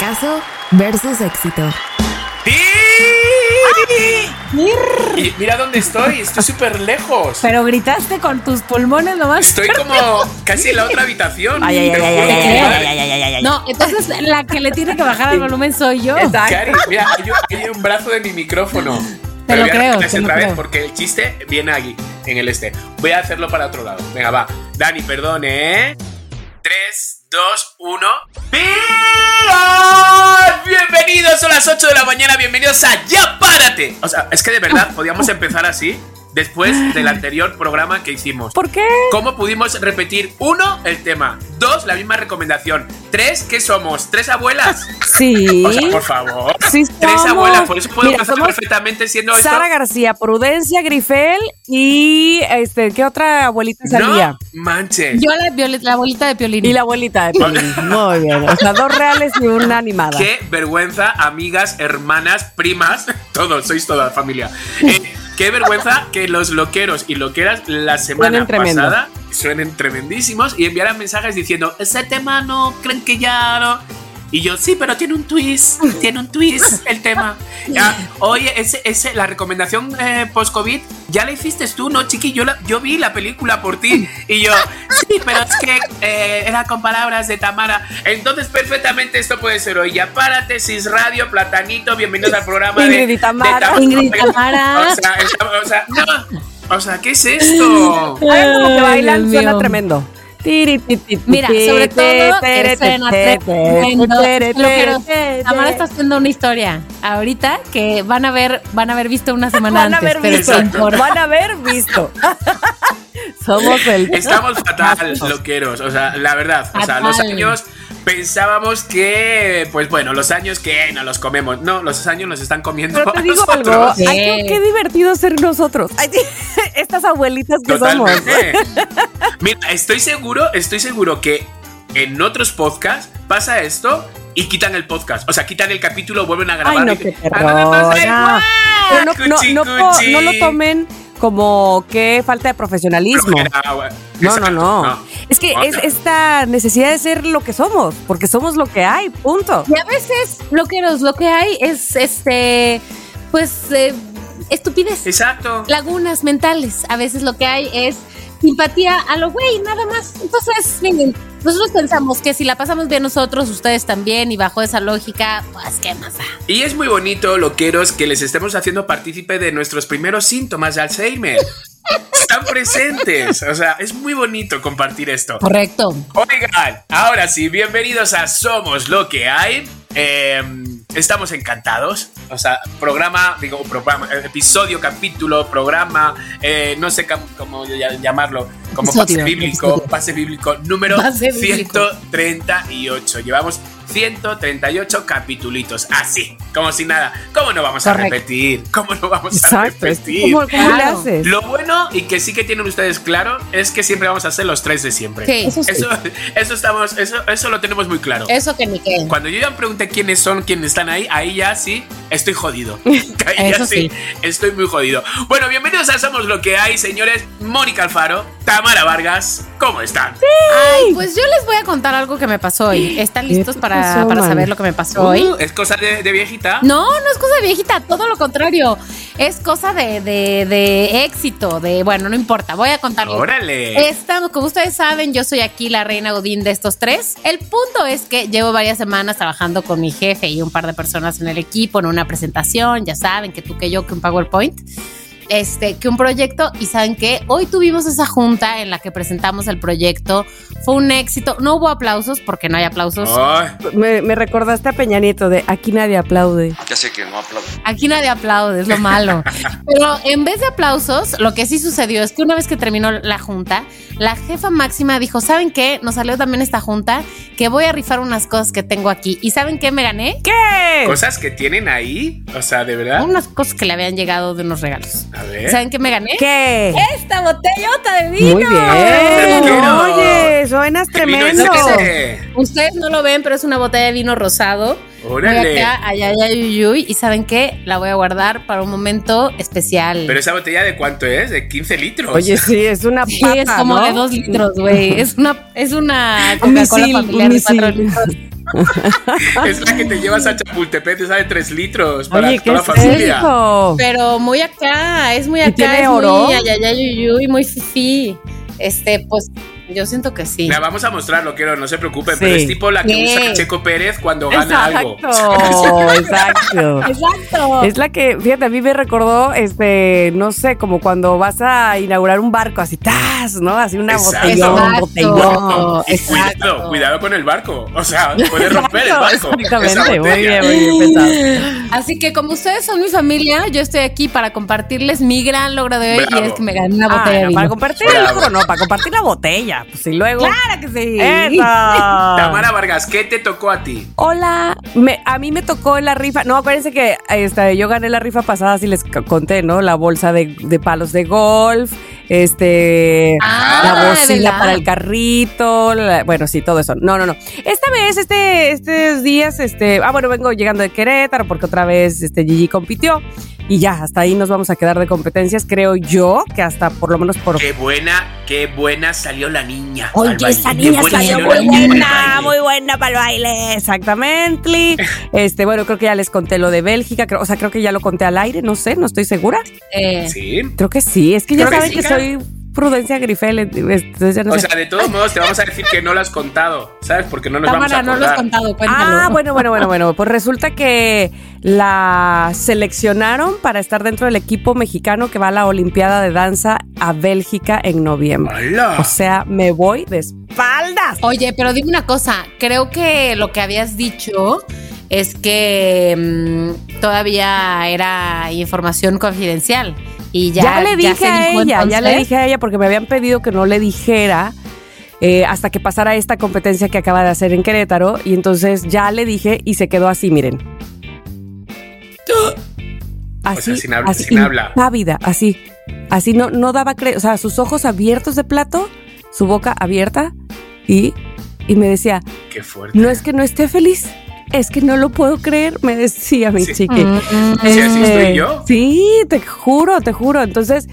Fracaso versus éxito. Y mira dónde estoy, estoy súper lejos. Pero gritaste con tus pulmones nomás. Estoy como casi en la otra habitación. Ay, ay, ay, juro, ay, ay, mi ay, madre. ay, ay, ay, ay, ay. No, entonces la que le tiene que bajar el volumen soy yo. Cari, mira, hay un, hay un brazo de mi micrófono. Te Pero lo voy a creo, hacer te lo otra vez creo. porque el chiste viene aquí, en el este. Voy a hacerlo para otro lado. Venga, va. Dani, perdone, ¿eh? 3, 2, 1. Bienvenidos, son las 8 de la mañana, bienvenidos a Ya Párate. O sea, es que de verdad podíamos empezar así después del anterior programa que hicimos. ¿Por qué? ¿Cómo pudimos repetir? Uno, el tema. Dos, la misma recomendación. Tres, ¿qué somos? ¿Tres abuelas? Sí. O sea, por favor. Sí Tres abuelas, por eso puedo Mira, somos perfectamente siendo esto. Sara García, Prudencia Grifel y este, ¿qué otra abuelita salía? No manches. Yo la abuelita de Piolín. Y la abuelita de Piolín. Muy bien. O sea, dos reales y una animada. Qué vergüenza, amigas, hermanas, primas, todos, sois toda familia. Eh, qué vergüenza que los loqueros y loqueras la semana Suenen pasada suenen tremendísimos y enviaran mensajes diciendo, ese tema no, creen que ya no. Y yo, sí, pero tiene un twist, tiene un twist el tema. Ya, oye, ese, ese, la recomendación eh, post-COVID, ya la hiciste tú, ¿no, chiqui? Yo, la- yo vi la película por ti. Y yo, sí, pero es que eh, era con palabras de Tamara. Entonces, perfectamente esto puede ser hoy. Ya párate, Cis Radio, Platanito, bienvenidos al programa de, Ingrid y Tamara. de Ingrid y Tamara. O sea, está- o sea, no. O sea, ¿qué es esto? Hagan como que Ay, bailan, Dios suena mío. tremendo. Mira, sobre todo, tremendo. Tamara te. está haciendo una historia ahorita que van a ver, van a haber visto una semana Van a antes. haber pero visto. importa. Van a haber visto. Somos el. Estamos fatal, loqueros. O sea, la verdad. O sea, los años pensábamos que, pues bueno, los años que no los comemos. No, los años nos están comiendo Pero te a digo algo, nosotros. Sí. ay, qué, qué divertido ser nosotros. Ay, estas abuelitas que somos. Totalmente. Mira, estoy seguro, estoy seguro que en otros podcasts pasa esto y quitan el podcast. O sea, quitan el capítulo, vuelven a grabar. Ay, no, no, no, no, no lo tomen como que falta de profesionalismo. No, no, no. Es que es esta necesidad de ser lo que somos, porque somos lo que hay, punto. Y a veces, loqueros, lo que hay es este, pues, eh, estupidez. Exacto. lagunas mentales. A veces lo que hay es simpatía a lo güey, nada más. Entonces, miren, nosotros pensamos que si la pasamos bien nosotros, ustedes también, y bajo esa lógica, pues qué más da. Y es muy bonito, loqueros, que les estemos haciendo partícipe de nuestros primeros síntomas de Alzheimer. Están presentes. O sea, es muy bonito compartir esto. Correcto. Oigan, ahora sí, bienvenidos a Somos lo que hay. Eh, estamos encantados. O sea, programa, digo, programa, eh, episodio, capítulo, programa, eh, no sé cómo, llamarlo, como pase bíblico, pase bíblico número Pase bíblico. 138. Llevamos 138 capitulitos, así, como si nada. ¿Cómo no vamos a repetir? ¿Cómo no vamos a Exacto. repetir? ¿Cómo, Claro. haces? Lo bueno y que sí que tienen ustedes claro es que siempre vamos a ser los tres de siempre. Sí. Eso sí. Eso, eso estamos, eso, eso lo tenemos muy claro. Eso que ni qué. Cuando yo ya me pregunté quiénes son, quiénes están ahí, ahí ya sí estoy jodido. Ahí ya Eso sí, sí. estoy muy jodido. Bueno, bienvenidos a Somos lo que hay, señores. Mónica Alfaro, Tamara Vargas, ¿cómo están? Ay, pues yo les voy a contar algo que me pasó hoy. ¿Están listos te para, pasó, para saber lo que me pasó hoy? Uh, ¿Es cosa de, de viejita? No, no es cosa de viejita, todo lo contrario. Es cosa de, de, de éxito, de, bueno, no importa, voy a contarles. Órale. Estamos, como ustedes saben, yo soy aquí la reina Godín de estos tres. El punto es que llevo varias semanas trabajando con mi jefe y un par de personas en el equipo en una presentación. Ya saben que tú que yo que un PowerPoint. Este, que un proyecto y saben que hoy tuvimos esa junta en la que presentamos el proyecto. Fue un éxito. No hubo aplausos porque no hay aplausos. Me, me recordaste a Peña Nieto de aquí nadie aplaude. Ya sé que no aplaudo. Aquí nadie aplaude, es lo malo. Pero en vez de aplausos, lo que sí sucedió es que una vez que terminó la junta, la jefa máxima dijo, ¿saben qué? Nos salió también esta junta que voy a rifar unas cosas que tengo aquí. ¿Y saben qué me gané? ¿Qué? cosas que tienen ahí. O sea, de verdad. Unas cosas que le habían llegado de unos regalos. A ver. ¿Saben qué me gané? ¿Qué? Esta botellota de vino. Muy bien. Oye, suenas ¿Qué vino es tremendo. Ustedes no lo ven, pero es una botella de vino rosado. Órale. acá, ay, ay, ay, uy, uy, y ¿saben qué? La voy a guardar para un momento especial. Pero esa botella de cuánto es? De 15 litros. Oye, sí, es una Sí, papa, es como ¿no? de dos litros, güey. Es una, es una Un Coca-Cola misil, familiar un de cuatro misil. litros. Es la que te llevas a Chapultepec, esa de 3 litros para Oye, ¿qué toda la familia. eso? Pero muy acá, es muy ¿Y acá. tiene es oro? Muy ay, ay, ay, uy, uy, muy fifi. Este, pues, yo siento que sí. La vamos a mostrar, lo quiero, no se preocupen, Sí. pero es tipo la que Sí. usa Checo Pérez cuando gana algo. Exacto, exacto. Exacto. Es la que, fíjate, a mí me recordó, este, no sé, como cuando vas a inaugurar un barco, así, ¡tas! ¿no? Así una Exacto. botellón, Exacto. botellón. Y Exacto. cuidado, cuidado con el barco. O sea, puede romper el Exacto, barco. esa Exactamente, muy bien, muy bien pensado. Así que como ustedes son mi familia, yo estoy aquí para compartirles mi gran logro de hoy Bravo. y es que me gané una Ah, botella de no, vino. para compartir el Bravo. logro, no, para compartir la botella. Pues y luego. Claro que sí. ¡Eso! Tamara Vargas, ¿qué te tocó a ti? Hola, me, a mí me tocó en la rifa. No, acuérdense que este, yo gané la rifa pasada, si les conté, ¿no? La bolsa de, de palos de golf, este, Ah, la bocina para el carrito, la- bueno, sí, todo eso. No, no, no. Esta vez, este, estos días, este, ah, bueno, vengo llegando de Querétaro porque otra vez, este, Gigi compitió y ya, hasta ahí nos vamos a quedar de competencias, creo yo, que hasta por lo menos por Qué buena, qué buena salió la niña. Oye, esa niña salió muy buena, muy buena para el baile, exactamente. Este, bueno, creo que ya les conté lo de Bélgica, creo- o sea, creo que ya lo conté al aire, no sé, no estoy segura. Eh, Sí. Creo que sí, es que ya Creo que saben sí, que, cara. Soy Prudencia Grifel, entonces ya no O sé. sea, de todos modos te vamos a decir que no lo has contado, ¿sabes? Porque no nos Cámara, vamos a no lo has acordar. contado, cuéntalo. Ah, bueno, bueno, bueno, bueno. Pues resulta que la seleccionaron para estar dentro del equipo mexicano que va a la Olimpiada de Danza a Bélgica en noviembre. ¡Hala! O sea, me voy de espaldas. Oye, pero dime una cosa, creo que lo que habías dicho es que mm, todavía era información confidencial y ya, Ya, le dije a ella, ya le dije a ella porque me habían pedido que no le dijera eh, hasta que pasara esta competencia que acaba de hacer en Querétaro y entonces ya le dije y se quedó así, miren. Así, sea, sin habla- así, sin habla. así, así no, no daba cre o sea, sus ojos abiertos de plato, su boca abierta y, y me decía, Qué fuerte. no es que no esté feliz, es que no lo puedo creer, me decía mi Sí. chiqui. Mm, Sí, así estoy yo. Sí, te juro, te juro. Entonces,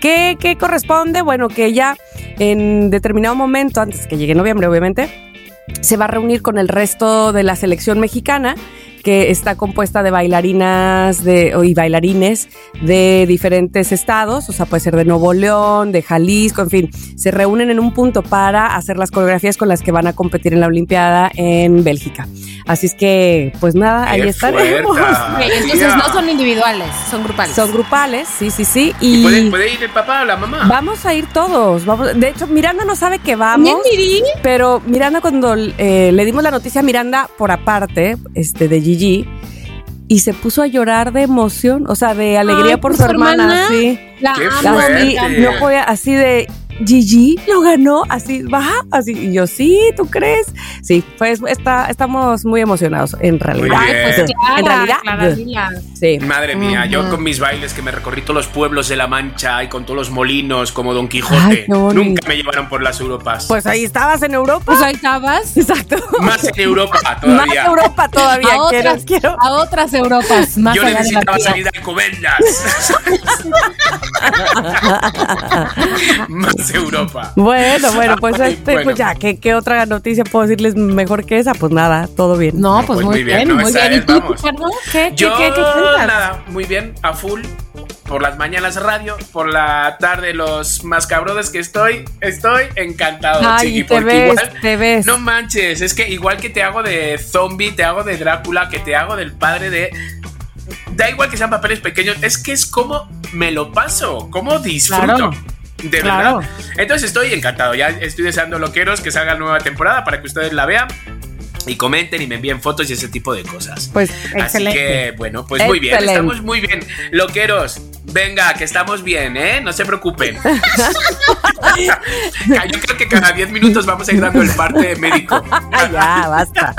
¿qué, qué corresponde? Bueno, que ella en determinado momento, antes que llegue noviembre, obviamente, se va a reunir con el resto de la selección mexicana que está compuesta de bailarinas de, y bailarines de diferentes estados, o sea, puede ser de Nuevo León, de Jalisco, en fin, se reúnen en un punto para hacer las coreografías con las que van a competir en la Olimpiada en Bélgica. Así es que, pues nada, ahí Qué estaremos. fuerza, Ok, entonces no son individuales, son grupales. Son grupales, sí, sí, sí. ¿Y Y, puede, puede ir el papá o la mamá? vamos a ir todos. Vamos. De hecho, Miranda no sabe que vamos. Pero Miranda, cuando eh, le dimos la noticia a Miranda por aparte, este, de Gigi, y se puso a llorar de emoción, o sea, de alegría Ay, por ¿por su su hermana, hermana? sí. La amo, Así, no podía, así de Gigi lo ganó, así, va, así, y yo, sí, ¿tú crees? Sí, pues está, estamos muy emocionados, en realidad. Ay, pues. Clara, En realidad, Clara Vila. Sí. Madre mía, yo con mis bailes que me recorrí todos los pueblos de La Mancha y con todos los molinos como Don Quijote, Ay, nunca me llevaron por las Europas. Pues ahí estabas en Europa. Pues ahí estabas. Exacto. Más en Europa Más todavía. Europa todavía. A quiero, otras, quiero. a otras Europas, más Yo de necesitaba salir a Alcobendas. Más Europa. Bueno, bueno, pues Ay, este, bueno. pues ya, ¿qué, qué otra noticia puedo decirles mejor que esa? Pues nada, todo bien. No, No, pues, pues muy, muy bien, bien, no, muy bien. ¿Y tú? ¿Qué, qué, Yo, qué, qué cuentas? nada, muy bien, a full. Por las mañanas radio, por la tarde los mascabrodes que estoy, estoy encantado, Ay, chiqui, te porque ves, igual te ves. No manches, es que igual que te hago de zombie, te hago de Drácula, que te hago del padre de da igual que sean papeles pequeños, es que es como me lo paso, como disfruto. Claro. De Claro. verdad. Entonces estoy encantado. Ya estoy deseando loqueros que salga nueva temporada para que ustedes la vean y comenten y me envíen fotos y ese tipo de cosas. Pues Así Excelente. que, bueno, pues muy bien, estamos muy bien. Loqueros, venga, que estamos bien, ¿eh? No se preocupen. Yo creo que cada 10 minutos vamos a ir dando el parte médico. ya, basta.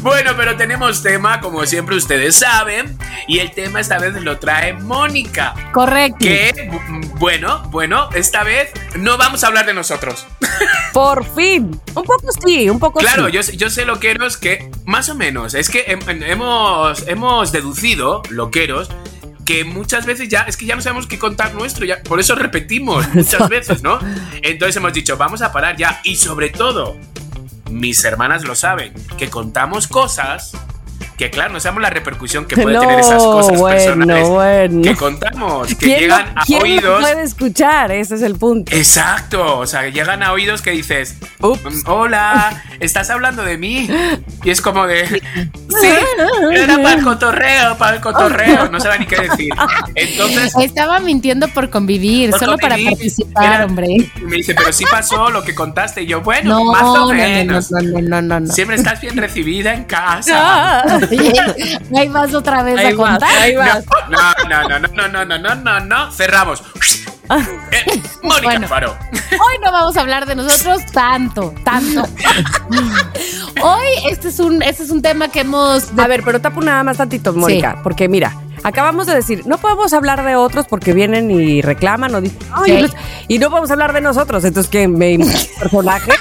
Bueno, pero tenemos tema, como siempre ustedes saben, y el tema esta vez lo trae Mónica. Correcto. Que, bu- bueno, bueno, esta vez no vamos a hablar de nosotros. Por fin. Un poco sí, un poco Claro, sí. yo, yo sé, loqueros, que más o menos, es que hem- hemos, hemos deducido, loqueros, que muchas veces ya, es que ya no sabemos qué contar nuestro, ya, por eso repetimos muchas veces, ¿no? Entonces hemos dicho, vamos a parar ya, y sobre todo, mis hermanas lo saben, que contamos cosas que, claro, no sabemos la repercusión que puede no, tener esas cosas bueno, personales bueno. que contamos, que ¿Quién, llegan lo, a quién oídos. puede escuchar? Ese es el punto. Exacto, o sea, llegan a oídos que dices, Ups. "Mm, hola, estás hablando de mí. Y es como de, sí, era para el cotorreo, para el cotorreo, no sabe ni qué decir. Entonces, Estaba mintiendo por convivir, Por solo para participar, Era- hombre. me dice, pero sí pasó lo que contaste. Y yo, bueno, No, más o no, no, menos. no, no, no, no, no. Siempre estás bien recibida en casa. Ahí vas otra vez Ahí a vas, contar. ahí vas. No, no, no, no, no, no, no, no, no, no. Cerramos. Eh, Mónica Bueno. Faro. Hoy no vamos a hablar de nosotros tanto, tanto. Hoy este es un, este es un tema que hemos A ver, pero tapo nada más tantito, Mónica, porque mira, acabamos de decir, no podemos hablar de otros porque vienen y reclaman o dicen, "Ay, Sí. pues", y no podemos hablar de nosotros. Entonces, ¿qué? ¿Me personaje?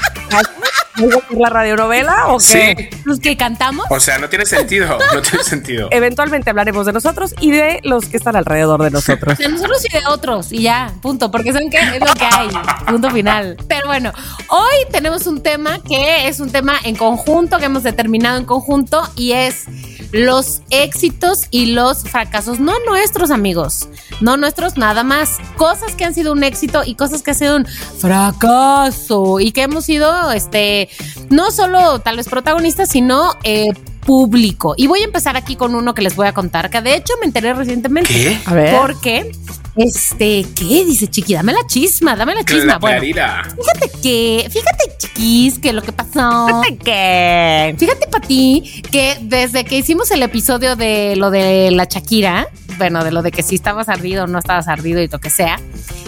¿Voy a hacer la radionovela o qué? Sí. los que cantamos. O sea, no tiene sentido. No tiene sentido. Eventualmente hablaremos de nosotros y de los que están alrededor de nosotros. De nosotros y de otros, y ya, punto, porque ¿saben qué? Es lo que hay, punto final. Pero bueno, hoy tenemos un tema que es un tema en conjunto, que hemos determinado en conjunto, y es los éxitos y los fracasos, no nuestros amigos, no nuestros nada más, cosas que han sido un éxito y cosas que han sido un fracaso y que hemos sido, este, no solo tal vez protagonistas, sino... eh, público. Y voy a empezar aquí con uno que les voy a contar, que de hecho me enteré recientemente. ¿Qué? A ver. Porque, este, ¿qué? Dice Chiqui, dame la chisma, dame la chisma. Cla- Bueno, fíjate que, fíjate, chiquis, que lo que pasó. ¿Qué? Fíjate, Pati, que desde que hicimos el episodio de lo de la Shakira, bueno, de lo de que si estabas ardido o no estabas ardido y lo que sea,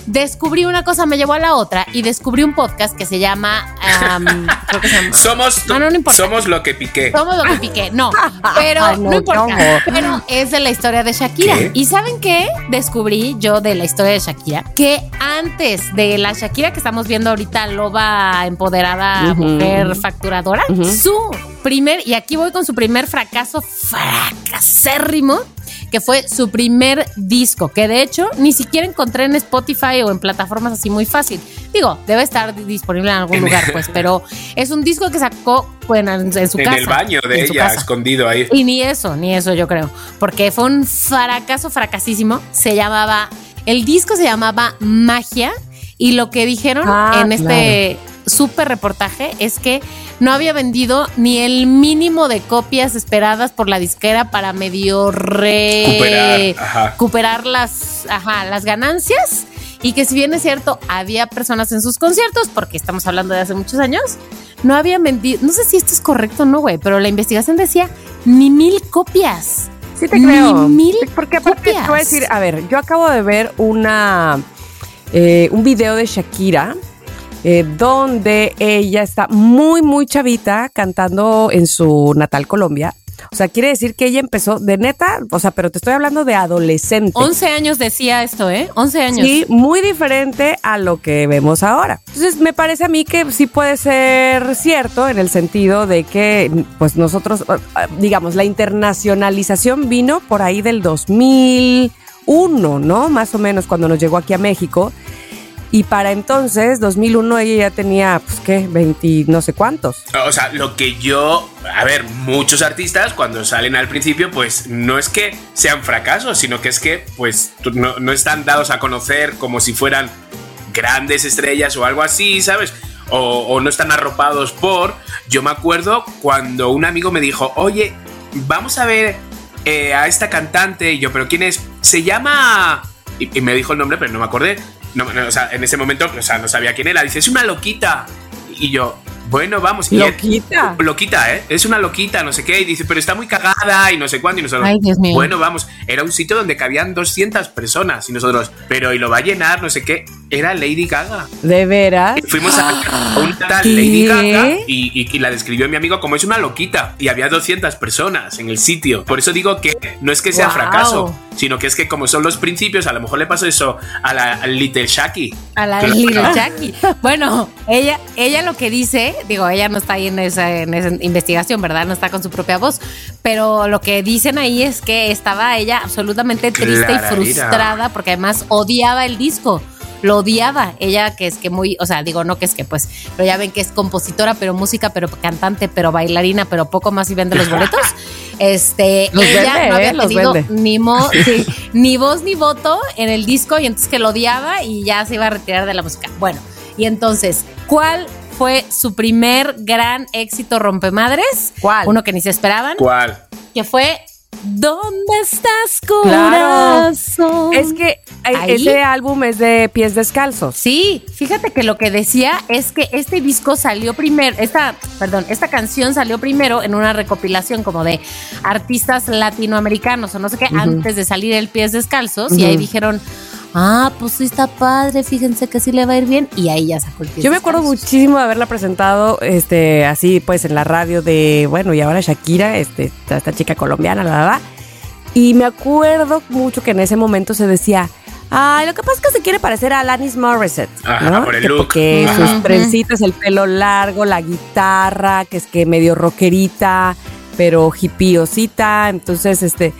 descubrí una cosa, me llevó a la otra y descubrí un podcast que se llama. am, creo que se llama. Somos, No, no, no importa. somos lo que piqué. Somos lo que piqué, no, pero Ay, no, no, importa. Pero es de la historia de Shakira. ¿Qué? ¿Y saben qué? Descubrí yo de la historia de Shakira que antes de la Shakira que estamos viendo ahorita, loba empoderada, mujer facturadora, su primer, y aquí voy con su primer fracaso fracasérrimo. Que fue su primer disco, que de hecho ni siquiera encontré en Spotify o en plataformas así muy fácil. Digo, debe estar disponible en algún En- lugar, pues, pero es un disco que sacó bueno, en, en su en casa. el baño de en su ella, casa. escondido ahí. Y ni eso, ni eso yo creo. Porque fue un fracaso fracasísimo. Se llamaba, el disco se llamaba Magia. Y lo que dijeron Ah, en este súper reportaje es que no había vendido ni el mínimo de copias esperadas por la disquera para medio Recuperar, re- ajá. recuperar las, ajá, las ganancias. Y que si bien es cierto, había personas en sus conciertos, porque estamos hablando de hace muchos años, no habían vendido, no sé si esto es correcto o no, güey, pero la investigación decía ni mil copias. Sí te Ni creo. mil Sí, Porque aparte te copias. voy a decir, a ver, yo acabo de ver una eh, un video de Shakira eh, donde ella está muy, muy chavita cantando en su natal Colombia. O sea, quiere decir que ella empezó de neta, o sea, pero te estoy hablando de adolescente. 11 años decía esto, ¿eh? 11 años. Sí, muy diferente a lo que vemos ahora. Entonces, me parece a mí que sí puede ser cierto en el sentido de que, pues nosotros, eh, digamos, la internacionalización vino por ahí del 2001, ¿no? Más o menos cuando nos llegó aquí a México. Y para entonces, 2001, ella ya tenía, pues, ¿qué? 20, no sé cuántos. O sea, lo que yo. A ver, muchos artistas cuando salen al principio, pues no es que sean fracasos, sino que es que, pues, no, no están dados a conocer como si fueran grandes estrellas o algo así, ¿sabes? O, no están arropados por. Yo me acuerdo cuando un amigo me dijo, oye, vamos a ver eh, a esta cantante. Y yo, ¿pero quién es? Se llama. Y me dijo el nombre, pero no me acordé. O sea, en ese momento, o sea, no sabía quién era. Dice, es una loquita. Y yo, bueno, vamos. Y él- Loquita. loquita, ¿eh? Es una loquita, no sé qué. Y dice, pero está muy cagada y no sé cuándo. Y nosotros, Ay, Dios mío. bueno, vamos. Era un sitio donde cabían 200 personas. Y nosotros, pero y lo va a llenar, no sé qué. Era Lady Gaga. ¿De veras? Fuimos a, a una tal ¿Qué? Lady Gaga y, y- y la describió mi amigo como es una loquita. Y había 200 personas en el sitio. Por eso digo que no es que sea Wow. fracaso, sino que es que como son los principios, a lo mejor le pasó eso a la Little Shaki. A la. Little Jackie. Bueno, ella, ella lo que dice, digo, ella no está ahí en esa, en esa investigación, ¿verdad? No está con su propia voz. Pero lo que dicen ahí es que estaba ella absolutamente triste y frustrada porque además odiaba el disco. Lo odiaba. Ella que es que muy, o sea, digo, no que es que pues, pero ya ven que es compositora, pero música, pero cantante, pero bailarina, pero poco más y vende los boletos. Este, Los ella vende, no había ¿eh? Los tenido ni, mo- sí, ni voz ni voto en el disco y entonces que lo odiaba y ya se iba a retirar de la música. Bueno, y entonces, ¿cuál fue su primer gran éxito rompemadres? ¿Cuál? Uno que ni se esperaban, ¿Cuál? que fue ¿Dónde estás, Claro. corazón? Es que eh, Ahí. ese álbum es de pies descalzos. Sí, fíjate que lo que decía es que este disco salió primero, esta, perdón, esta canción salió primero en una recopilación como de artistas latinoamericanos o no sé qué, antes de salir el Pies Descalzos, y ahí dijeron, ah, pues sí está padre, fíjense que sí le va a ir bien, y ahí ya sacó el Pies Yo me acuerdo muchísimo de haberla presentado, este, así pues en la radio de, bueno, y ahora Shakira, este, esta, esta chica colombiana, la verdad. Y me acuerdo mucho que en ese momento se decía, ay, lo que pasa es que se quiere parecer a Alanis Morissette, Ajá, ¿no? por el Que look. Porque Ajá. sus trencitas, el pelo largo, la guitarra, que es que medio rockerita, pero hippiosita, entonces, este...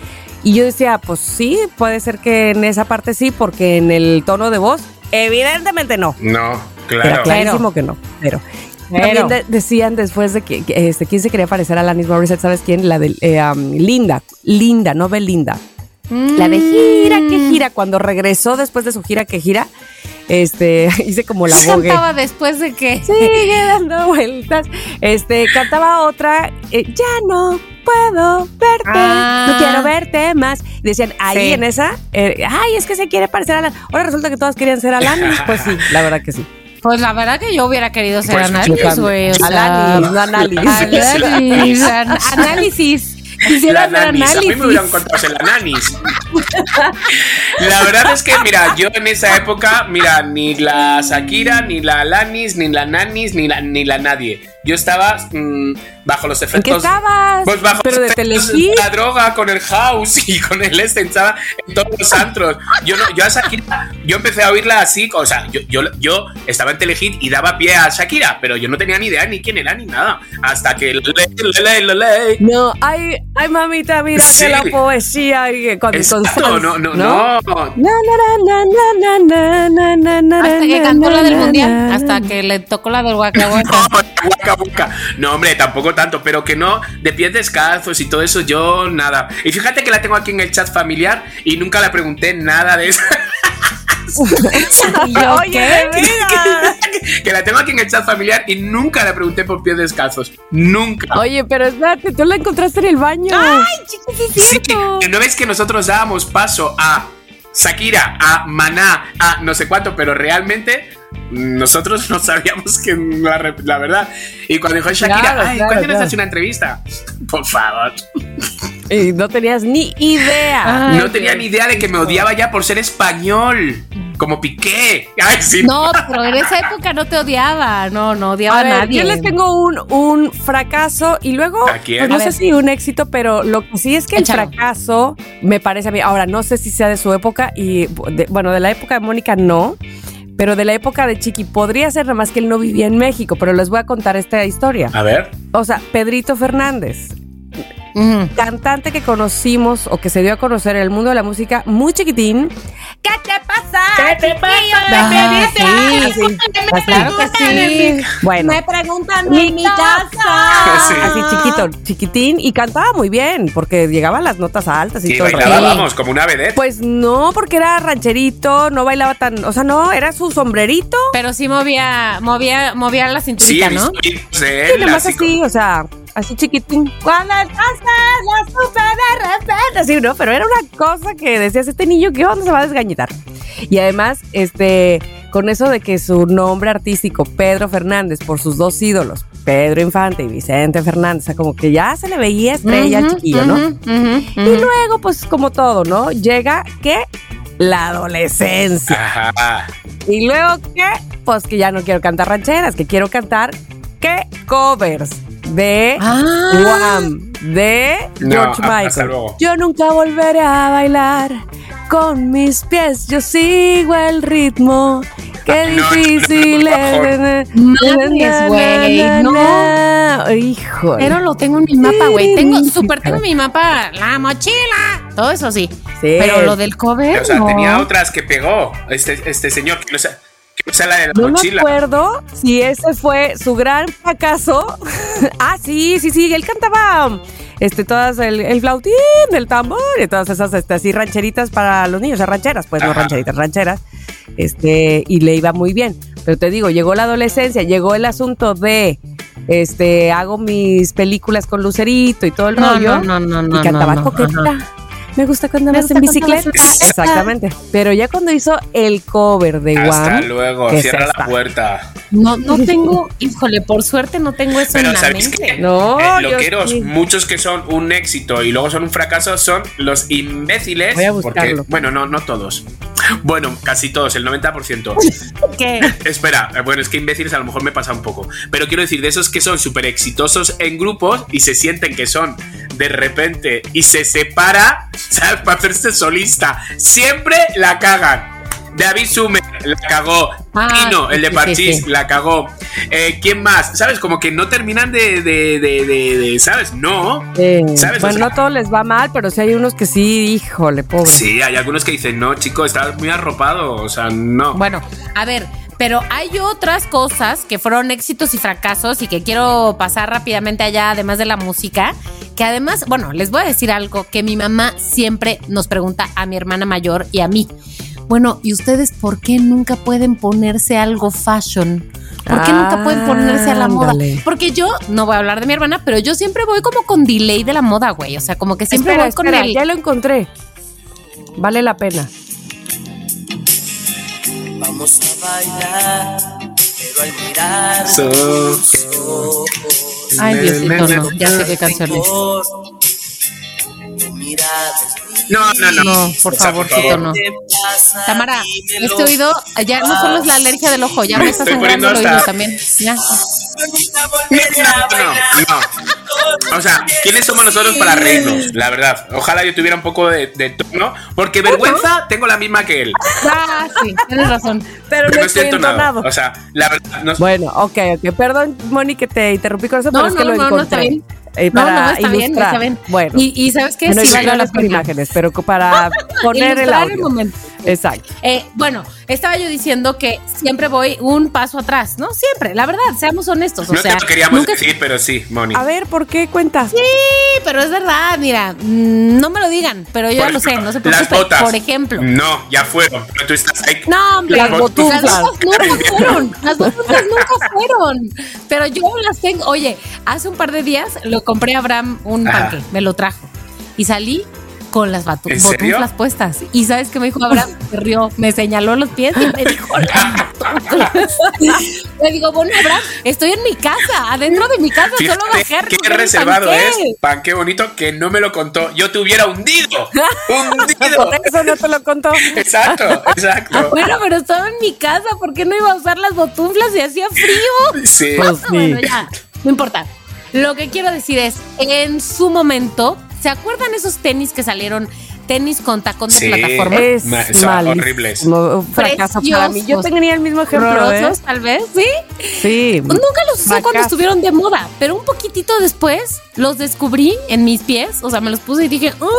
Y yo decía, pues sí, puede ser que en esa parte sí, porque en el tono de voz, evidentemente no. No, Era claro. clarísimo que no, pero... Pero- También de- decían después de que, que, este, quién se quería parecer a Alanis Morissette, ¿sabes quién? La de eh, um, Linda, Linda, no Belinda. La de gira que gira, cuando regresó después de su gira que gira, este, hice como la bogue. Cantaba después de que... Sigue dando vueltas. Este, cantaba otra, eh, ya no puedo verte, Ah. no quiero verte más. Y decían, ahí Sí. en esa, eh, ay, es que se quiere parecer a Alanis. Ahora resulta que todas querían ser Alanis. Pues sí, la verdad que sí. Pues la verdad que yo hubiera querido ser Pues, güey. o sea, Alanis, no análisis. Análisis, an- análisis. Quisiera La nanis, a mí me hubieran contado ser la nanis. La verdad es que, mira, yo en esa época, mira, ni la Shakira, ni la Alanis, ni la nanis, ni la, ni la nadie. Yo estaba mm, bajo los ¿En qué efectos. estabas? Pues bajo Pero los de efectos Telehit. la droga, con el house y con el este, estaba en todos los antros. Yo no, yo a Shakira, yo empecé a oírla así, o sea, yo, yo, yo estaba en Telehit y daba pie a Shakira, pero yo no tenía ni idea ni quién era ni nada. Hasta que le, le, le, le, le, No, ay, ay, mamita, mira Sí. que la poesía y que con Exacto, Constanza, no, no, no. Na, Hasta que cantó la del mundial, hasta que le tocó la del Waka No, Waka. Waka. No, hombre, tampoco tanto, pero que no, de pies descalzos y todo eso, yo nada. Y fíjate que la tengo aquí en el chat familiar y nunca le pregunté nada de eso. Yo, Oye, que la tengo aquí en el chat familiar y nunca le pregunté por pies descalzos. Nunca. Oye, pero espérate, tú la encontraste en el baño. Sí, ¿no ves que nosotros dábamos paso a Shakira, a Maná, a no sé cuánto, pero realmente nosotros no sabíamos que la, la verdad. Y cuando dijo Shakira, Claro, ay, claro, ¿cuándo nos claro. hace una entrevista? Por favor. Y no tenías ni idea. Ay, no tenía ni idea de que me odiaba ya por ser español. Como Piqué. Ay, sí. No, pero en esa época no te odiaba. No, no odiaba A nadie. yo les tengo un, un fracaso y luego, ¿A quién? pues no A sé ver. si un éxito, pero lo que sí es que el fracaso me parece a mí, ahora no sé si sea de su época y, de- bueno, de la época de Mónica no, pero de la época de Chiqui podría ser, nada más que él no vivía en México, pero les voy a contar esta historia. A ver. O sea, Pedrito Fernández, Cantante que conocimos o que se dio a conocer en el mundo de la música muy chiquitín. ¿Qué te pasa? ¿Qué te Ah, sí, sí. Pues claro que sí. Bueno. preguntan Mi casa. Sí. Así chiquito, chiquitín y cantaba muy bien porque llegaban las notas altas y Sí, todo. el bailaba, vamos, como una vedette. Pues no, porque era rancherito, no bailaba tan, o sea, no, era su sombrerito Pero sí movía, movía, movía la sí, cinturita, he ¿no? y él, nomás así, o sea, así chiquitín. Cuando estás la supe de están? Así, ¿no? Pero era una cosa que decías, este niño, ¿qué onda se va a desgañitar? Y además, este, con eso de que su nombre artístico, Pedro Fernández, por sus dos ídolos, Pedro Infante y Vicente Fernández, o sea, como que ya se le veía estrella al chiquillo, ¿no? Y luego, pues como todo, ¿no? Llega que la adolescencia. Ajá. Y luego que, pues que ya no quiero cantar rancheras, que quiero cantar que covers de Ah. Wham, de No, George hasta Michael. luego. Yo nunca volveré a bailar con mis pies, yo sigo el ritmo. Qué No, no, no, difícil es. Güey, no. Híjole. Pero lo tengo en mi mapa, güey. Tengo, súper tengo en mi mapa la mochila. Todo eso sí. Sí. Pero lo del cover, O sea, no. tenía otras que pegó este, este señor, que no sea, que no sea la de la No me mochila. acuerdo si ese fue su gran fracaso. ah, sí, sí, sí. Él cantaba este, todas el, el flautín, el tambor y todas esas este, así rancheritas para los niños, o sea, rancheras, pues no rancheritas, rancheras. Este, y le iba muy bien. Pero te digo, llegó la adolescencia, llegó el asunto de este, hago mis películas con Lucerito y todo el No, rollo. no, no, no, y cantaba no, no, coqueta. ajá. Me gusta cuando Me andas en gusta bicicleta. andas en bicicleta. Exactamente. Pero ya cuando hizo el cover de Hasta Wham, luego, ¿qué es cierra esta? la puerta. No, no tengo, híjole, por suerte no tengo eso Pero en la ¿sabéis mente. qué? No, Eh, loqueros, sí. muchos que son un éxito y luego son un fracaso son los imbéciles. Voy a porque, buscarlo. bueno, no, no todos. Bueno, casi todos, el 90%. ¿Qué? Espera, eh, bueno, es que imbéciles a lo mejor me pasa un poco. Pero quiero decir, de esos que son súper exitosos en grupos y se sienten que son de repente y se separa, ¿sabes? Para hacerse solista. Siempre la cagan. David Sumer la cagó. Ah, Tino, el de sí, Parchís, sí. la cagó. Eh, ¿Quién más? ¿Sabes? Como que no terminan de, de, de, de- de- ¿sabes? No. Eh, ¿Sabes? Bueno, O sea- no todos les va mal, pero sí hay unos que sí, híjole, pobre. Sí, hay algunos que dicen, no, chico, estás muy arropado. O sea, no. Bueno, a ver, pero hay otras cosas que fueron éxitos y fracasos y que quiero pasar rápidamente allá, además de la música, que además, bueno, les voy a decir algo que mi mamá siempre nos pregunta a mi hermana mayor y a mí. Bueno, ¿y ustedes por qué nunca pueden ponerse algo fashion? ¿Por qué nunca pueden ponerse a la moda? Porque yo, no voy a hablar de mi hermana, pero yo siempre voy como con delay de la moda, güey. O sea, como que siempre Espera, voy con espera, el... ya lo encontré. Vale la pena. Vamos a bailar, pero al mirar So- Ay, Diosito, no. Ya sé qué canción es. rencor, tu mirada es No, no, no. No, por favorcito, no. ¿Qué pasa? Tamara, este oído ya no solo es la alergia del ojo, ya me, Me está sangrando el oído hasta- también. Ya. No, no, no. O sea, ¿quiénes somos nosotros para reírnos? La verdad. Ojalá yo tuviera un poco de, de tono, porque vergüenza tengo la misma que él. Ah, sí, tienes razón. Pero Pero no no estoy entonado. O sea, la verdad, no Bueno, ok, ok. Perdón, Moni, que te interrumpí con eso, No, pero es que no, lo no, no, encontré. está bien. Eh, No, para no, está bien, ilustrar. bien. Bueno, Y, y ¿sabes qué? bueno, Sí, igual vale no la es por pena. imágenes, pero para poner el audio. momento. Exacto. Eh, bueno, estaba yo diciendo que siempre voy un paso atrás, ¿no? Siempre, la verdad, seamos honestos. O no sea, te lo queríamos nunca- decir, pero sí, Moni. A ver, ¿por qué cuentas? Sí, pero es verdad, mira, mm, no me lo digan, pero yo ya lo sé, no se Las preocupen. botas. Por ejemplo. No, ya fueron. Pero tú estás ahí. No, hombre, Las las botas. botas nunca fueron. Las botas nunca fueron. Pero yo las tengo. Oye, hace un par de días lo compré a Abraham un Ajá. panque, me lo trajo. Y salí con las botunflas puestas. Y ¿sabes qué me dijo Abraham? Se rió, me señaló los pies y me dijo las botunflas. Le digo, bueno, Abraham, estoy en mi casa, adentro de mi casa, solo bajé a Fíjate qué reservado es. Pan, qué bonito que no me lo contó. Yo te hubiera hundido. hundido. Por eso no te lo contó. Exacto, exacto. Bueno, pero estaba en mi casa, ¿por qué no iba a usar las botunflas si hacía frío? Sí. Pues sí. Bueno, ya, no importa. Lo que quiero decir es, en su momento, ¿se acuerdan esos tenis que salieron? Tenis con tacón de Sí. plataforma. Es son horribles. Un fracaso para mí. Yo tenía el mismo ejemplo, ¿eh? Tal vez, ¿sí? Sí. Nunca los usé cuando estuvieron de moda, pero un poquitito después los descubrí en mis pies, o sea, me los puse y dije, ¡oh!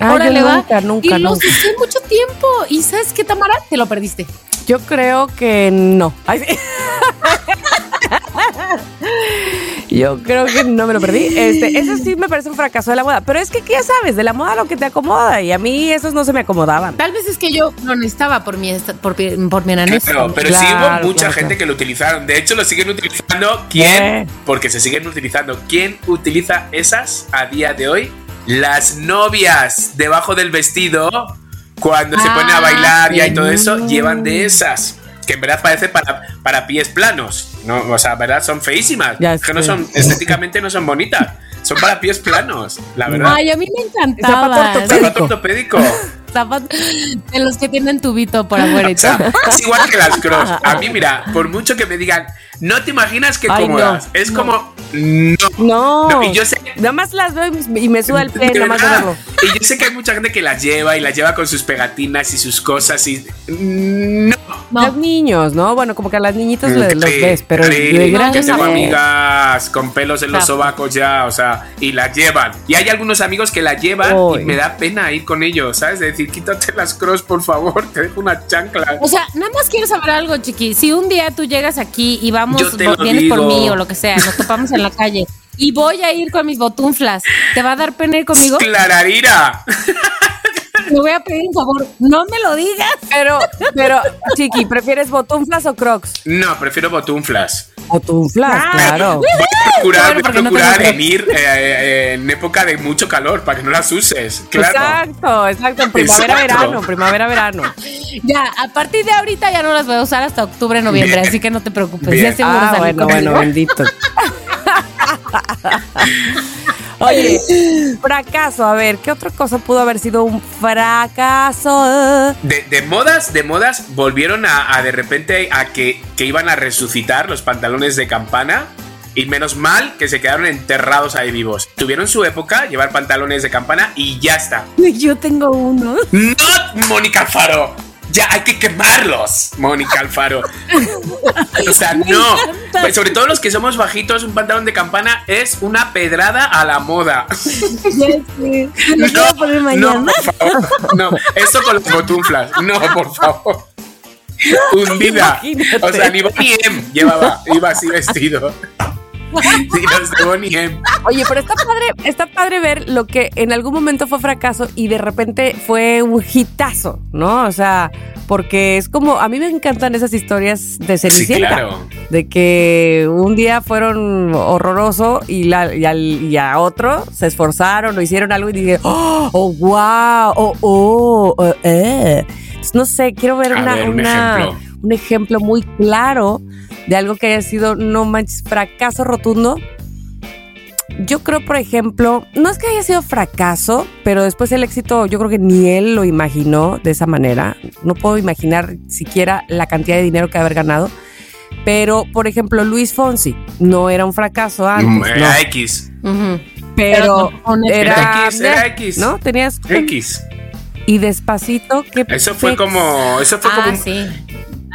Ah, órale, yo va. nunca, nunca, y los nunca. usé mucho tiempo. ¿Y sabes qué, Tamara? Te lo perdiste. Yo creo que no. Ay, sí. Yo creo que no me lo perdí. Este, eso sí me parece un fracaso de la moda. Pero es que, ¿qué ya sabes? De la moda lo que te acomoda. Y a mí esos no se me acomodaban. Tal vez es que yo lo necesitaba por mi, por, mi- por mi enanés. Claro, pero sí Claro, hubo mucha claro, gente que lo utilizaron. De hecho, lo siguen utilizando. ¿Quién? Eh. Porque se siguen utilizando. ¿Quién utiliza esas a día de hoy? las novias debajo del vestido, cuando se ponen a Ah, bailar ya y todo eso, llevan de esas. Que en verdad parece para, para pies planos. No, o sea, en verdad son feísimas. Ya Es que no son, estéticamente no son bonitas. Son para pies planos, la verdad. Ay, a mí me encantaba. Zapato ortopédico. Zapato- de los que tienen tubito por afuera O sea, es igual que las cross. A mí, mira, por mucho que me digan, no te imaginas qué Ay, cómodas. no, es como, no. No. No, y yo sé- Nada más las veo y me suda el De nada más verlo. Y yo sé que hay mucha gente que las lleva y las lleva con sus pegatinas y sus cosas y no. Los niños, ¿no? Bueno, como que a las niñitas los Sí, ves, pero sí, de que grandes. tengo no. amigas con pelos en los Claro. sobacos ya, o sea, y las llevan. Y hay algunos amigos que las llevan Uy. y me da pena ir con ellos, ¿sabes? De decir, quítate las cross, por favor, te dejo una chancla. O sea, nada más quiero saber algo, chiqui. Si un día tú llegas aquí y vamos, Lo vienes por digo. mí o lo que sea, nos topamos en la calle y voy a ir con mis botunflas, ¿te va a dar pena ir conmigo? ¡Clararira! Me voy a pedir un favor, no me lo digas. Pero, pero, Chiqui, ¿prefieres botunflas o crocs? No, prefiero botunflas. Botunflas, Ah, claro. Voy a procurar, voy a no procurar tengo en ir eh, eh, en época de mucho calor para que no las uses. Claro. Exacto, exacto. En primavera, Exacto. verano, primavera, verano. Ya, a partir de ahorita ya no las voy a usar hasta octubre, noviembre, Bien. así que no te preocupes. Bien. Ya seguro Ah, bueno, bueno, bendito. Oye, fracaso, a ver, ¿qué otra cosa pudo haber sido un fracaso? De, de modas, de modas, volvieron a, a de repente a que, que iban a resucitar los pantalones de campana. Y menos mal que se quedaron enterrados ahí vivos. Tuvieron su época, llevar pantalones de campana y ya está. Yo tengo uno. ¡No, Mónica Alfaro! Ya hay que quemarlos, Mónica Alfaro. O sea, no. Pues sobre todo los que somos bajitos, un pantalón de campana es una pedrada a la moda. No, mañana. por favor. No, esto con los botunflas. No, por favor. Hundida. O sea, ni Bonnie M llevaba, iba así vestido. Ni de Bonnie M. Oye, pero está padre, está padre ver lo que en algún momento fue fracaso y de repente fue un hitazo, ¿no? O sea, porque es como, a mí me encantan esas historias de Sí, Cenicienta. claro. De que un día fueron horroroso y, la, y, al- y a otro se esforzaron o hicieron algo y dije, oh, oh, wow, oh, oh, oh, eh. Entonces, no sé, quiero ver, A una, ver, un una- ejemplo. un ejemplo muy claro de algo que haya sido, no manches, fracaso rotundo. Yo creo, por ejemplo, no es que haya sido fracaso, pero después el éxito, yo creo que ni él lo imaginó de esa manera. No puedo imaginar siquiera la cantidad de dinero que haber ganado. Pero, por ejemplo, Luis Fonsi no era un fracaso antes, Mm, ¿no? Era X. Pero Pero era, Era X, era X. ¿no? Tenías X. y despacito que Eso fue como. Eso fue como. Ah, un- sí.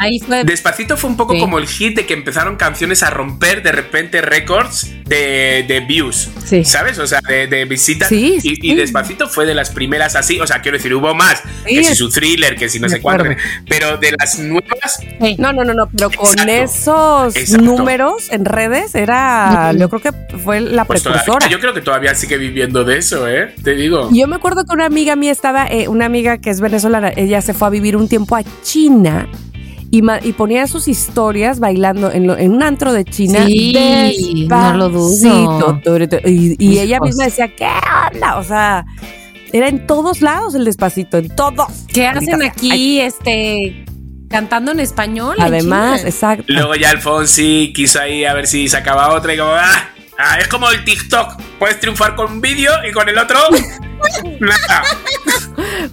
Ahí fue. Despacito fue un poco Sí. como el hit de que empezaron canciones a romper de repente récords de, de views. Sí. ¿Sabes? O sea, de, de visitas. Sí, y, sí. y Despacito fue de las primeras así. O sea, quiero decir, hubo más. Sí, que si su thriller, que si no sé cuánto. Pero de las nuevas. Sí. No, no, no, no, pero con Exacto. esos Exacto. números en redes era, yo creo que fue la Pues todavía- precursora. yo creo que todavía sigue viviendo de eso, ¿eh? Te digo. Yo me acuerdo que una amiga mía estaba, eh, una amiga que es venezolana, ella se fue a vivir un tiempo a China y, ponía sus historias bailando en, lo- en un antro de China. Sí, no lo dudo. despacito, Y, y ella misma decía, ¿qué onda? O sea, era en todos lados el despacito, en todos. ¿Qué hacen aquí, este, cantando en español? en Además, China? exacto. Luego ya Alfonsi quiso ahí a ver si sacaba otra y como, ah, ah, es como el TikTok. Puedes triunfar con un vídeo y con el otro, nada.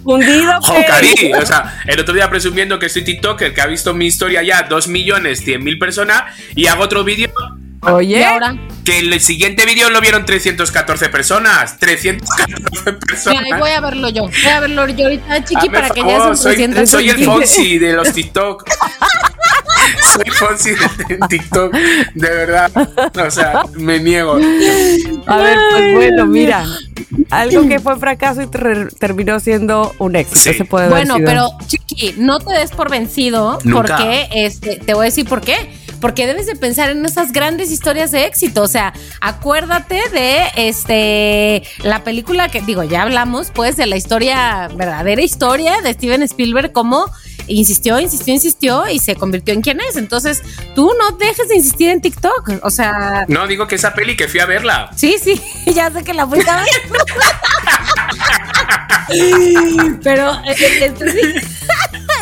Hundido. Jo, pero- cari. O sea, el otro día presumiendo que soy TikToker, que ha visto mi historia ya 2 millones 100 mil personas y hago otro vídeo Oye, ahora, que el siguiente vídeo lo vieron 314 personas. 314 personas. mira, ahí voy a verlo yo. Voy a verlo yo ahorita, chiqui, Hazme para que ya son soy, 300. soy el Fonsi de los TikTok. Soy Fonsi de TikTok, de verdad. O sea, me niego. A ver, pues bueno, mira. Algo que fue fracaso y ter- terminó siendo un éxito. Sí. Se puede Bueno, pero chiqui, no te des por vencido, Nunca. porque este, te voy a decir por qué. Porque debes de pensar en esas grandes historias de éxito. O sea, acuérdate de este la película que digo, ya hablamos, pues, de la historia, verdadera historia de Steven Spielberg, cómo insistió, insistió, insistió y se convirtió en quien es. Entonces, tú no dejes de insistir en TikTok. O sea, No, digo que esa peli que fui a verla. sí, sí, ya sé que la fuiste a ver. Pero eh, eh,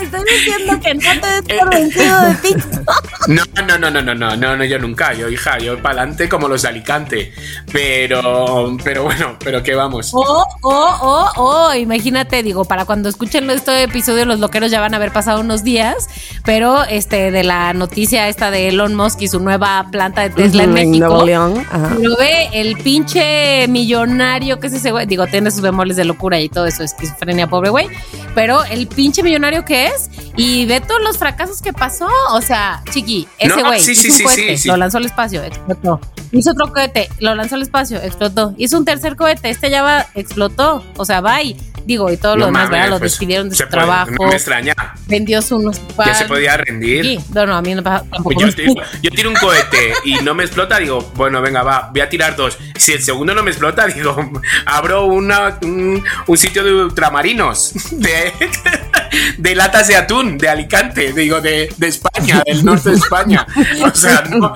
estoy diciendo que no te des por vencido de TikTok. No, no, no, no, no, no, no, no, yo nunca, yo hija, yo para adelante como los de Alicante. Pero, pero bueno, pero que vamos. O, o, o, o, imagínate, digo, para cuando escuchen este episodio, los loqueros ya van a haber pasado unos días, pero este, de la noticia esta de Elon Musk y su nueva planta de Tesla en México. Nuevo León. Lo ve el pinche millonario que es ese güey. Digo, tiene sus bemoles de locura y todo eso, esquizofrenia, pobre güey. Pero el pinche millonario que es y ve todos los fracasos que pasó. O sea, chiqui, ese No, güey sí, hizo sí, un sí, cohete, sí, lo lanzó al espacio, explotó. Hizo otro cohete, lo lanzó al espacio, explotó. Hizo un tercer cohete, este ya va, explotó. O sea, bye. Digo, y todo lo No demás, mames, ¿verdad? Lo pues, despidieron de su puede- trabajo. No me extraña. Vendió su unos Ya se podía rendir. Sí, no, no, a mí no pasa tampoco. Pues yo, tiro, yo tiro un cohete y no me explota, digo, bueno, venga, va, voy a tirar dos. Si el segundo no me explota, digo, abro una, un, un sitio de ultramarinos, de, de latas de atún, de Alicante, digo, de, de España, del norte de España. O sea, no,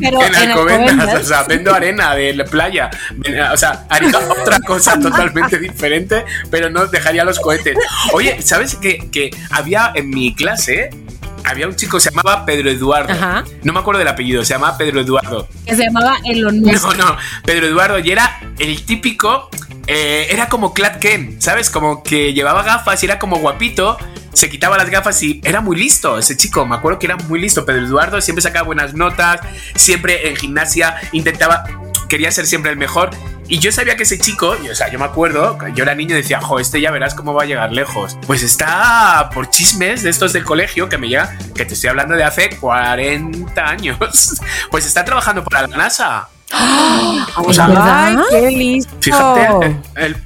Pero en en Alcobendas, o sea, vendo arena de la playa. O sea, haría otra cosa totalmente diferente, pero no dejaría los cohetes. Oye, ¿sabes que, que había en mi clase? Había un chico, se llamaba Pedro Eduardo. Ajá. No me acuerdo del apellido, se llamaba Pedro Eduardo. Que se llamaba Elon Musk. No, no, Pedro Eduardo. Y era el típico. eh, era como Clark Kent, ¿sabes? Como que llevaba gafas y era como guapito. Se quitaba las gafas y era muy listo ese chico. Me acuerdo que era muy listo. Pedro Eduardo siempre sacaba buenas notas. Siempre en gimnasia intentaba. Quería ser siempre el mejor. Y yo sabía que ese chico, y, o sea, yo me acuerdo, yo era niño y decía, jo, este ya verás cómo va a llegar lejos. Pues está por chismes de estos del colegio que me llega, que te estoy hablando de hace 40 años. Pues está trabajando para la NASA. O sea, Ay, qué listo. Fíjate, el, el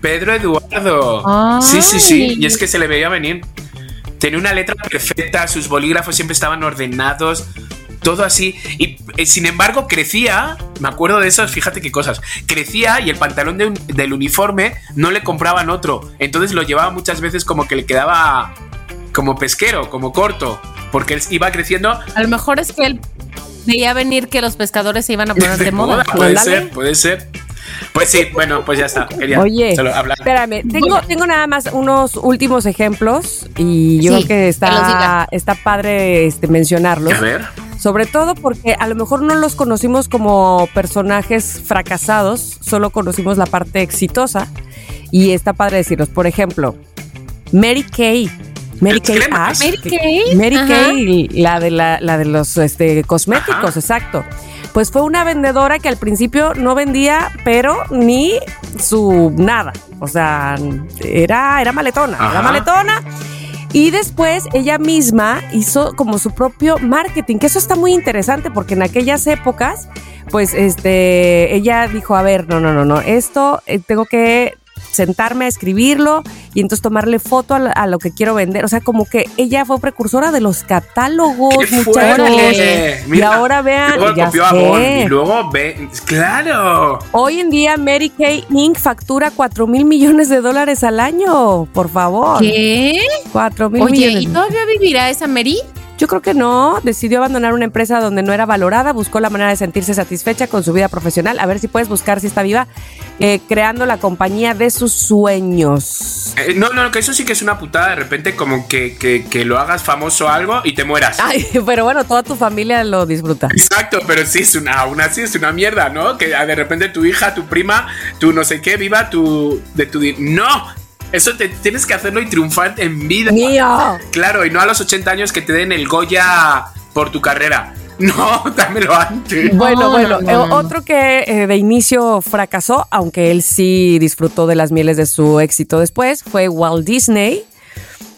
Pedro Eduardo. Ay. Sí, sí, sí. Y es que se le veía venir. Tenía una letra perfecta, sus bolígrafos siempre estaban ordenados, todo así. Y eh, sin embargo, crecía. Me acuerdo de eso, fíjate qué cosas. Crecía y el pantalón de un- del uniforme no le compraban otro. Entonces lo llevaba muchas veces como que le quedaba como pesquero, como corto. Porque él iba creciendo A lo mejor es que él veía venir que los pescadores se iban a poner de moda. Puede Ándale. ser, puede ser. Pues sí, bueno, pues ya está. Quería Oye, solo hablar. espérame, tengo, tengo nada más unos últimos ejemplos y yo Sí, creo que está, está padre este, mencionarlos. A ver. Sobre todo porque a lo mejor no los conocimos como personajes fracasados, solo conocimos la parte exitosa y está padre decirlos. Por ejemplo, Mary Kay. Mary Kay. Ash. Mary que- Kay. Mary. Kay, la de, la, la de los este, cosméticos, Ajá. exacto. Pues fue una vendedora que al principio no vendía, pero ni su nada. O sea, era, era maletona, era maletona. Y después ella misma hizo como su propio marketing, que eso está muy interesante porque en aquellas épocas, pues este, ella dijo, a ver, no, no, no, no, esto eh, tengo que sentarme a escribirlo y entonces tomarle foto a, la- a lo que quiero vender. O sea, como que ella fue precursora de los catálogos, ¡Qué muchachos. Y ahora vean, Luego ya copió a. Bond y luego ve. ¡Claro! Hoy en día Mary Kay Inc. factura 4 mil millones de dólares al año, por favor. ¿Qué? 4 mil Oye, millones. ¿y todavía vivirá esa Mary? Yo creo que no. Decidió abandonar una empresa donde no era valorada, buscó la manera de sentirse satisfecha con su vida profesional. A ver si puedes buscar si está viva, eh, creando la compañía de sus sueños. Eh, no, no, que eso sí que es una putada de repente, como que, que, que lo hagas famoso algo y te mueras. Ay, pero bueno, toda tu familia lo disfruta. Exacto, pero sí es una, aún así es una mierda, ¿no? Que ah, de repente tu hija, tu prima, tu no sé qué, viva tu. de tu. ¡No! Eso te tienes que hacerlo y triunfar en vida. ¡Mío! Claro, y no a los 80 años que te den el Goya por tu carrera. No, dámelo antes. Bueno, No, bueno, no, no, eh, no, no. otro que eh, de inicio fracasó, aunque él sí disfrutó de las mieles de su éxito después, fue Walt Disney,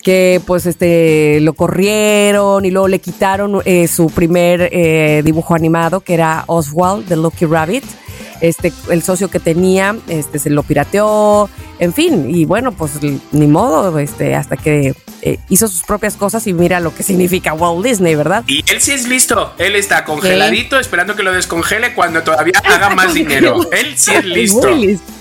que pues este lo corrieron y luego le quitaron eh, su primer eh, dibujo animado, que era Oswald, the Lucky Rabbit. Este, el socio que tenía, este, se lo pirateó, en fin, y bueno, pues ni modo, este, hasta que eh, hizo sus propias cosas y mira lo que significa Walt Disney, ¿verdad? Y él sí es listo. Él está congeladito esperando que lo descongele cuando todavía haga más dinero. Él sí es listo. Muy listo.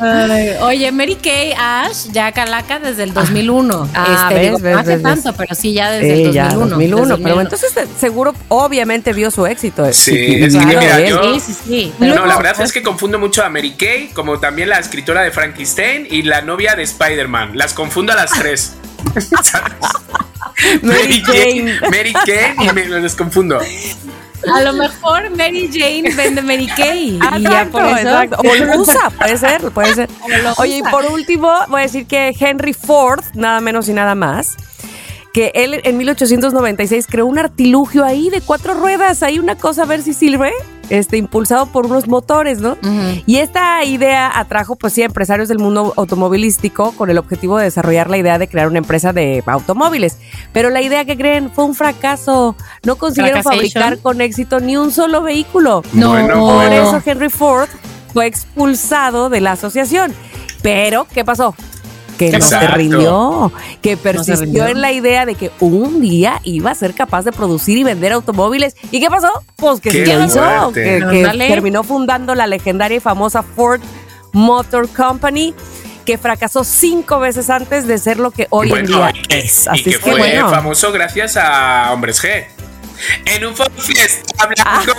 Ay, oye, Mary Kay Ash ya calaca desde el 2001. Ah, este, ves, digo, ves, no hace ves, tanto, ves. pero sí ya desde Sí, el ya, 2001. 2001, desde el pero 2001. entonces eh, seguro, obviamente vio su éxito. Sí, que mira, ¿eh? yo- Sí, sí, sí. No, la verdad es que confundo mucho a Mary Kay, como también la escritora de Frankenstein y la novia de Spider-Man. Las confundo a las tres. ¿Sabes? Mary Jane. Mary Kay y me los confundo. A lo mejor Mary Jane vende Mary Kay. y ya por eso. exacto. O lo usa, puede ser, puede ser. Oye, y por último, voy a decir que Henry Ford, nada menos y nada más, que él en 1896 creó un artilugio ahí de cuatro ruedas, ahí una cosa a ver si sirve, este, impulsado por unos motores, ¿no? Y esta idea atrajo, pues sí, a empresarios del mundo automovilístico con el objetivo de desarrollar la idea de crear una empresa de automóviles. Pero la idea que creen fue un fracaso. No consiguieron fabricar con éxito ni un solo vehículo. No, Bueno, Por bueno. eso Henry Ford fue expulsado de la asociación. Pero, ¿qué pasó? Que no se Exacto. rindió, que persistió rindió. en la idea de que un día iba a ser capaz de producir y vender automóviles. ¿Y qué pasó? Pues que lo hizo, fuerte. que, terminó fundando la legendaria y famosa Ford Motor Company, que fracasó cinco veces antes de ser lo que hoy en día y que, es. y Así que es que fue bueno. famoso gracias a Hombres G. En un Fiesta blanco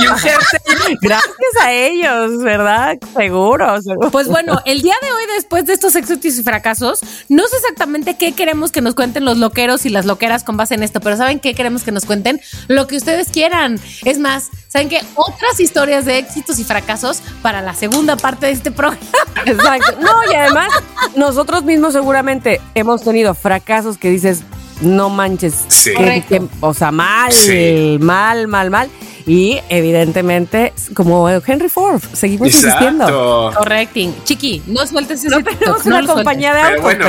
y un jersey. Gracias a ellos, ¿verdad? Seguro, seguro. Pues bueno, el día de hoy, después de estos éxitos y fracasos, no sé exactamente qué queremos que nos cuenten los loqueros y las loqueras con base en esto, pero ¿saben qué queremos que nos cuenten? Lo que ustedes quieran. Es más, ¿saben qué? Otras historias de éxitos y fracasos para la segunda parte de este programa. Exacto. No, y además, nosotros mismos seguramente hemos tenido fracasos que dices, no manches. Sí. que- Correcto. que- o sea, mal, Sí. mal, mal, mal. Y evidentemente, como Henry Ford, seguimos insistiendo. Exacto. Correcting. Chiqui, no sueltes ese No TikTok, tenemos no una sueltes. compañía de Pero autos, bueno.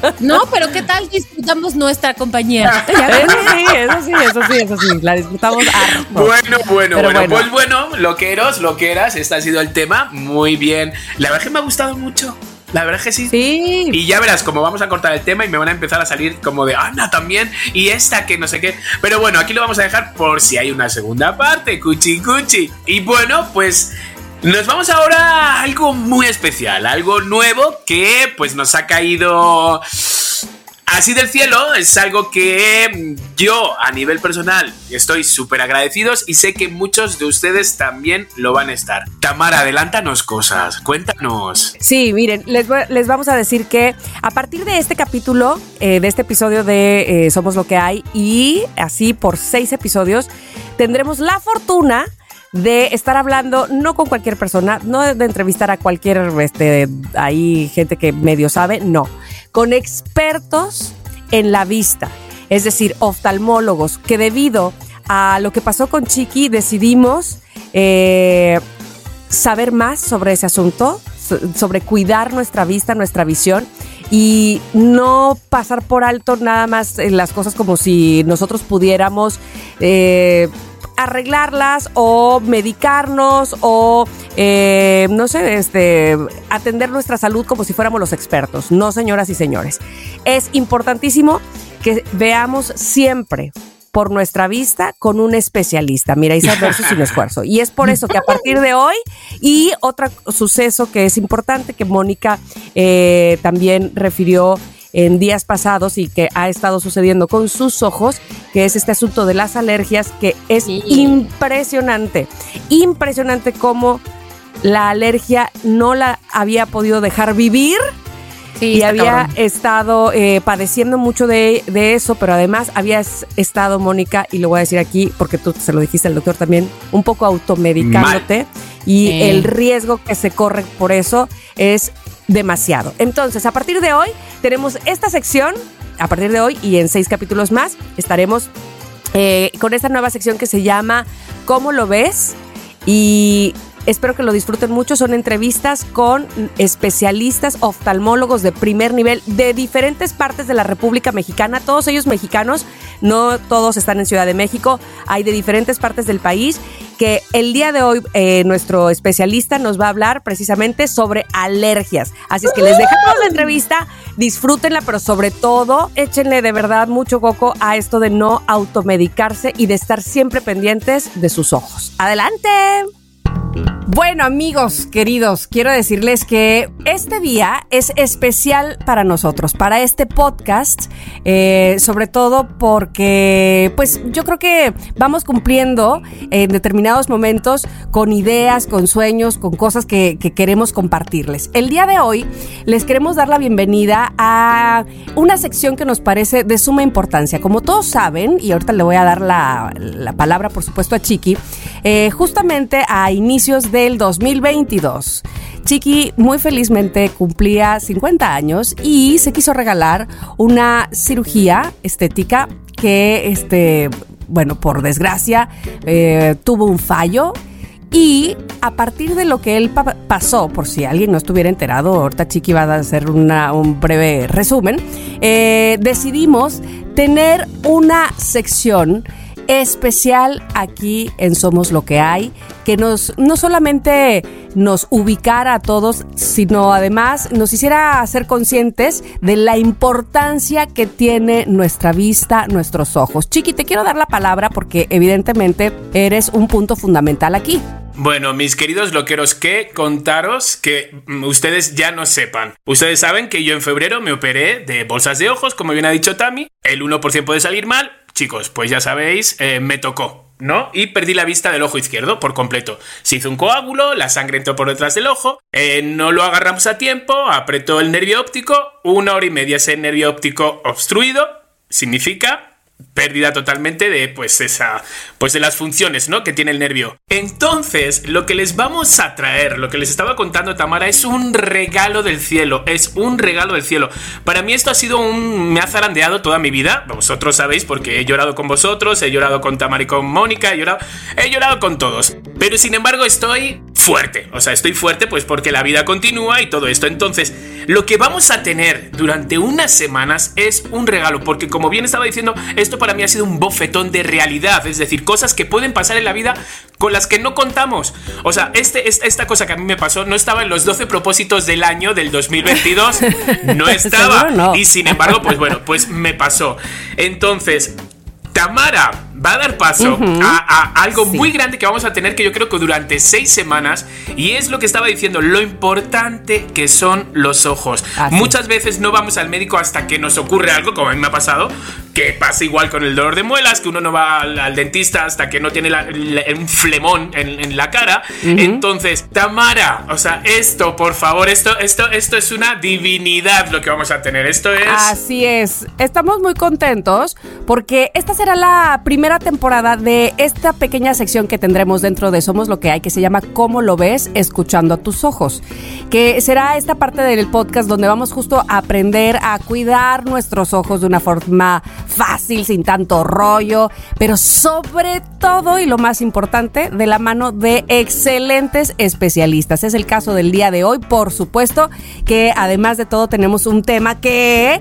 pero. No, pero ¿qué tal disfrutamos nuestra compañía? Eso sí, eso sí, eso sí, eso sí. La disfrutamos harto. Bueno, bueno, bueno, bueno. pues bueno, loqueros, loqueras, este ha sido el tema. Muy bien. La verdad que me ha gustado mucho. La verdad que sí. Sí. Y ya verás como vamos a cortar el tema y me van a empezar a salir como de Ana también y esta que no sé qué. Pero bueno, aquí lo vamos a dejar por si hay una segunda parte, cuchi cuchi. Y bueno, pues nos vamos ahora a algo muy especial, algo nuevo que pues nos ha caído así del cielo. Es algo que yo a nivel personal estoy súper agradecidos y sé que muchos de ustedes también lo van a estar. Tamara, adelántanos cosas, cuéntanos. Sí, miren, les, les vamos a decir que a partir de este capítulo, eh, de este episodio de eh, Somos lo que hay, y así por seis episodios, tendremos la fortuna de estar hablando no con cualquier persona, no de entrevistar a cualquier, este, ahí gente que medio sabe, no, con expertos en la vista, es decir, oftalmólogos, que debido a lo que pasó con Chiqui decidimos eh, saber más sobre ese asunto, so- sobre cuidar nuestra vista, nuestra visión y no pasar por alto nada más las cosas como si nosotros pudiéramos eh, arreglarlas o medicarnos o eh, no sé, este atender nuestra salud como si fuéramos los expertos. No, señoras y señores. Es importantísimo que veamos siempre por nuestra vista con un especialista. Mira, Isa versus sin esfuerzo. Y es por eso que a partir de hoy y otro suceso que es importante que Mónica eh, también refirió en días pasados y que ha estado sucediendo con sus ojos, que es este asunto de las alergias, que es Sí. impresionante, impresionante cómo la alergia no la había podido dejar vivir Sí, y había cabrón. estado eh, padeciendo mucho de, de eso, pero además habías estado, Mónica, y lo voy a decir aquí porque tú se lo dijiste al doctor también, un poco automedicándote y el riesgo que se corre por eso es demasiado. Entonces, a partir de hoy tenemos esta sección, a partir de hoy y en seis capítulos más estaremos eh, con esta nueva sección que se llama ¿Cómo lo ves? Y espero que lo disfruten mucho. Son entrevistas con especialistas oftalmólogos de primer nivel de diferentes partes de la República Mexicana, todos ellos mexicanos, no todos están en Ciudad de México, hay de diferentes partes del país que el día de hoy eh, nuestro especialista nos va a hablar precisamente sobre alergias. Así es que les dejamos la entrevista, disfrútenla, pero sobre todo échenle de verdad mucho coco a esto de no automedicarse y de estar siempre pendientes de sus ojos. Adelante. Bueno, amigos queridos, quiero decirles que este día es especial para nosotros, para este podcast, eh, sobre todo porque, pues yo creo que vamos cumpliendo en determinados momentos con ideas, con sueños, con cosas que, que queremos compartirles. El día de hoy les queremos dar la bienvenida a una sección que nos parece de suma importancia. Como todos saben, y ahorita le voy a dar la, la palabra, por supuesto, a Chiqui, eh, justamente a del 2022. Chiqui muy felizmente cumplía 50 años y se quiso regalar una cirugía estética que, este, bueno, por desgracia, eh, tuvo un fallo. Y a partir de lo que él pa- pasó, por si alguien no estuviera enterado, ahorita Chiqui va a hacer una- un breve resumen, eh, decidimos tener una sección especial aquí en Somos lo que hay, que nos no solamente nos ubicara a todos, sino además nos hiciera ser conscientes de la importancia que tiene nuestra vista, nuestros ojos. Chiqui, te quiero dar la palabra porque evidentemente eres un punto fundamental aquí. Bueno, mis queridos loqueros, que contaros que mm, ustedes ya no sepan. Ustedes saben que yo en febrero me operé de bolsas de ojos, como bien ha dicho Tami. El 1% puede salir mal. Chicos, pues ya sabéis, eh, me tocó. ¿No? Y perdí la vista del ojo izquierdo por completo. Se hizo un coágulo, la sangre entró por detrás del ojo, eh, no lo agarramos a tiempo, apretó el nervio óptico, una hora y media ese nervio óptico obstruido, significa pérdida totalmente de pues esa pues de las funciones no que tiene el nervio. Entonces lo que les vamos a traer lo que les estaba contando Tamara es un regalo del cielo es un regalo del cielo. Para mí esto ha sido un me ha zarandeado toda mi vida. Vosotros sabéis porque he llorado con vosotros he llorado con Tamara y con Mónica he llorado he llorado con todos. Pero sin embargo estoy fuerte. O sea estoy fuerte pues porque la vida continúa y todo esto. Entonces lo que vamos a tener durante unas semanas es un regalo porque como bien estaba diciendo esto para mí ha sido un bofetón de realidad, es decir, cosas que pueden pasar en la vida con las que no contamos. O sea, este, esta, esta cosa que a mí me pasó no estaba en los 12 propósitos del año del 2022, no estaba. No. Y sin embargo, pues bueno, pues me pasó. Entonces, Tamara va a dar paso a, a algo muy grande que vamos a tener que yo creo que durante seis semanas y es lo que estaba diciendo, lo importante que son los ojos. Así. Muchas veces no vamos al médico hasta que nos ocurre algo, como a mí me ha pasado, que pasa igual con el dolor de muelas, que uno no va al, al dentista hasta que no tiene la- la- un flemón en, en la cara. Entonces, Tamara, o sea, esto, por favor, esto, esto, esto es una divinidad lo que vamos a tener. Esto es... Así es. Estamos muy contentos porque esta será la primera temporada de esta pequeña sección que tendremos dentro de Somos lo que hay, que se llama ¿Cómo lo ves? Escuchando a tus ojos. Que será esta parte del podcast donde vamos justo a aprender a cuidar nuestros ojos de una forma fácil, sin tanto rollo, pero sobre todo y lo más importante, de la mano de excelentes especialistas. Es el caso del día de hoy, por supuesto, que además de todo tenemos un tema que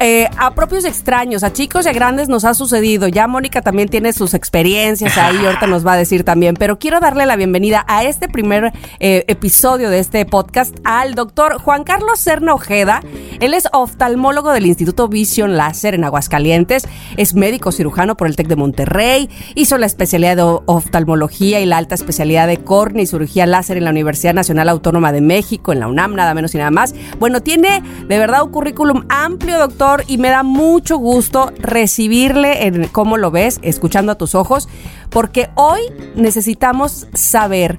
eh, a propios extraños, a chicos y a grandes nos ha sucedido. Ya Mónica también tiene sus experiencias ahí, ahorita nos va a decir también, pero quiero darle la bienvenida a este primer eh, episodio de este podcast al doctor Juan Carlos Serna Ojeda. Él es oftalmólogo del Instituto Vision Láser en Aguascalientes, es médico cirujano por el TEC de Monterrey, hizo la especialidad de oftalmología y la alta especialidad de córnea y cirugía láser en la Universidad Nacional Autónoma de México, en la UNAM, nada menos y nada más. Bueno, tiene de verdad un currículum amplio, doctor, y me da mucho gusto recibirle en cómo lo ves, escuchando a tus ojos, porque hoy necesitamos saber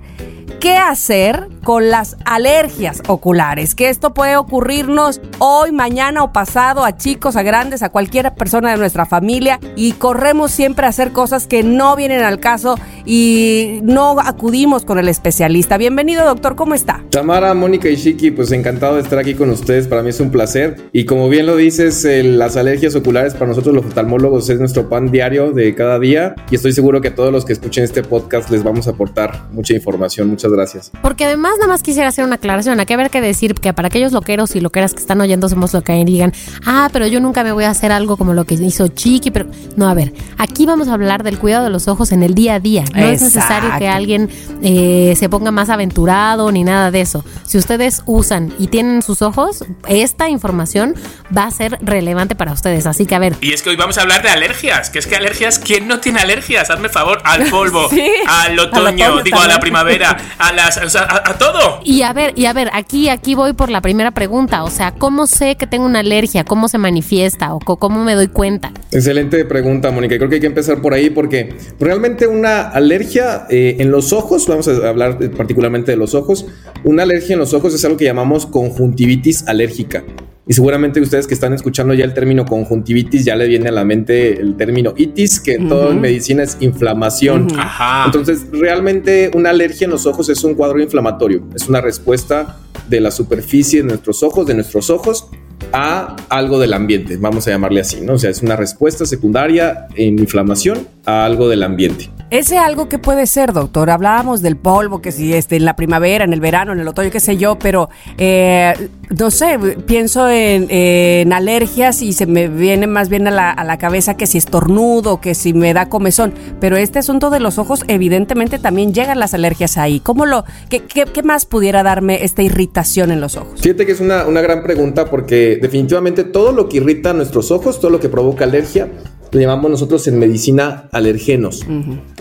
qué hacer con las alergias oculares, que esto puede ocurrirnos hoy, mañana o pasado a chicos, a grandes, a cualquier persona de nuestra familia y corremos siempre a hacer cosas que no vienen al caso y no acudimos con el especialista. Bienvenido, doctor, ¿cómo está? Tamara, Mónica y Shiki, pues encantado de estar aquí con ustedes. Para mí es un placer. Y como bien lo dices, eh, las alergias oculares para nosotros los oftalmólogos es nuestro pan diario de cada día. Y estoy seguro que a todos los que escuchen este podcast les vamos a aportar mucha información. Muchas gracias. Porque además nada más quisiera hacer una aclaración. Aquí haber que decir que para aquellos loqueros y loqueras que están oyendo somos lo que hay y digan, ah, pero yo nunca me voy a hacer algo como lo que hizo Chiqui, pero no, a ver, aquí vamos a hablar del cuidado de los ojos en el día a día. No es necesario que alguien eh, se ponga más aventurado ni nada de eso. Si ustedes usan y tienen sus ojos, esta información va a ser relevante para ustedes. Así que a ver, Y es que hoy vamos a hablar de alergias, que es que alergias, ¿quién no tiene alergias? Hazme favor, al polvo, Sí, al al otoño, otoño digo, a la primavera, a las, o sea, a, a todo. Y a ver, y a ver, aquí, aquí voy por la primera pregunta. O sea, ¿cómo sé que tengo una alergia? ¿Cómo se manifiesta? ¿O cómo me doy cuenta? Excelente pregunta, Mónica. Creo que hay que empezar por ahí porque realmente una alergia eh, en los ojos, vamos a hablar particularmente de los ojos, una alergia en los ojos es algo que llamamos conjuntivitis alérgica. Y seguramente ustedes que están escuchando ya el término conjuntivitis, ya le viene a la mente el término itis, que en todo en medicina es inflamación. Ajá. Entonces, realmente una alergia en los ojos es un cuadro inflamatorio, es una respuesta de la superficie de nuestros ojos, de nuestros ojos, a algo del ambiente, vamos a llamarle así, ¿no? O sea, es una respuesta secundaria en inflamación a algo del ambiente. Ese algo que puede ser, doctor. Hablábamos del polvo, que si este, en la primavera, en el verano, en el otoño, qué sé yo, pero eh, no sé, pienso en, en alergias y se me viene más bien a la, a la cabeza que si estornudo, que si me da comezón. Pero este asunto de los ojos, evidentemente también llegan las alergias ahí. ¿Cómo lo, qué, qué- qué más pudiera darme esta irritación en los ojos? Fíjate que es una, una gran pregunta porque definitivamente todo lo que irrita nuestros ojos, todo lo que provoca alergia, le llamamos nosotros en medicina alergenos.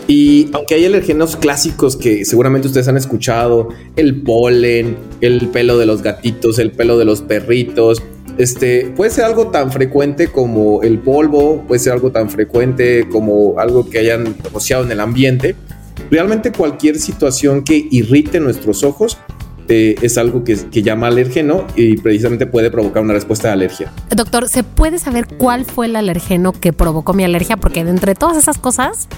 Y aunque hay alergenos clásicos que seguramente ustedes han escuchado, el polen, el pelo de los gatitos, el pelo de los perritos, este puede ser algo tan frecuente como el polvo, puede ser algo tan frecuente como algo que hayan rociado en el ambiente. Realmente cualquier situación que irrite nuestros ojos eh, es algo que, que llama alergeno y precisamente puede provocar una respuesta de alergia. Doctor, ¿se puede saber cuál fue el alergeno que provocó mi alergia? Porque de entre todas esas cosas,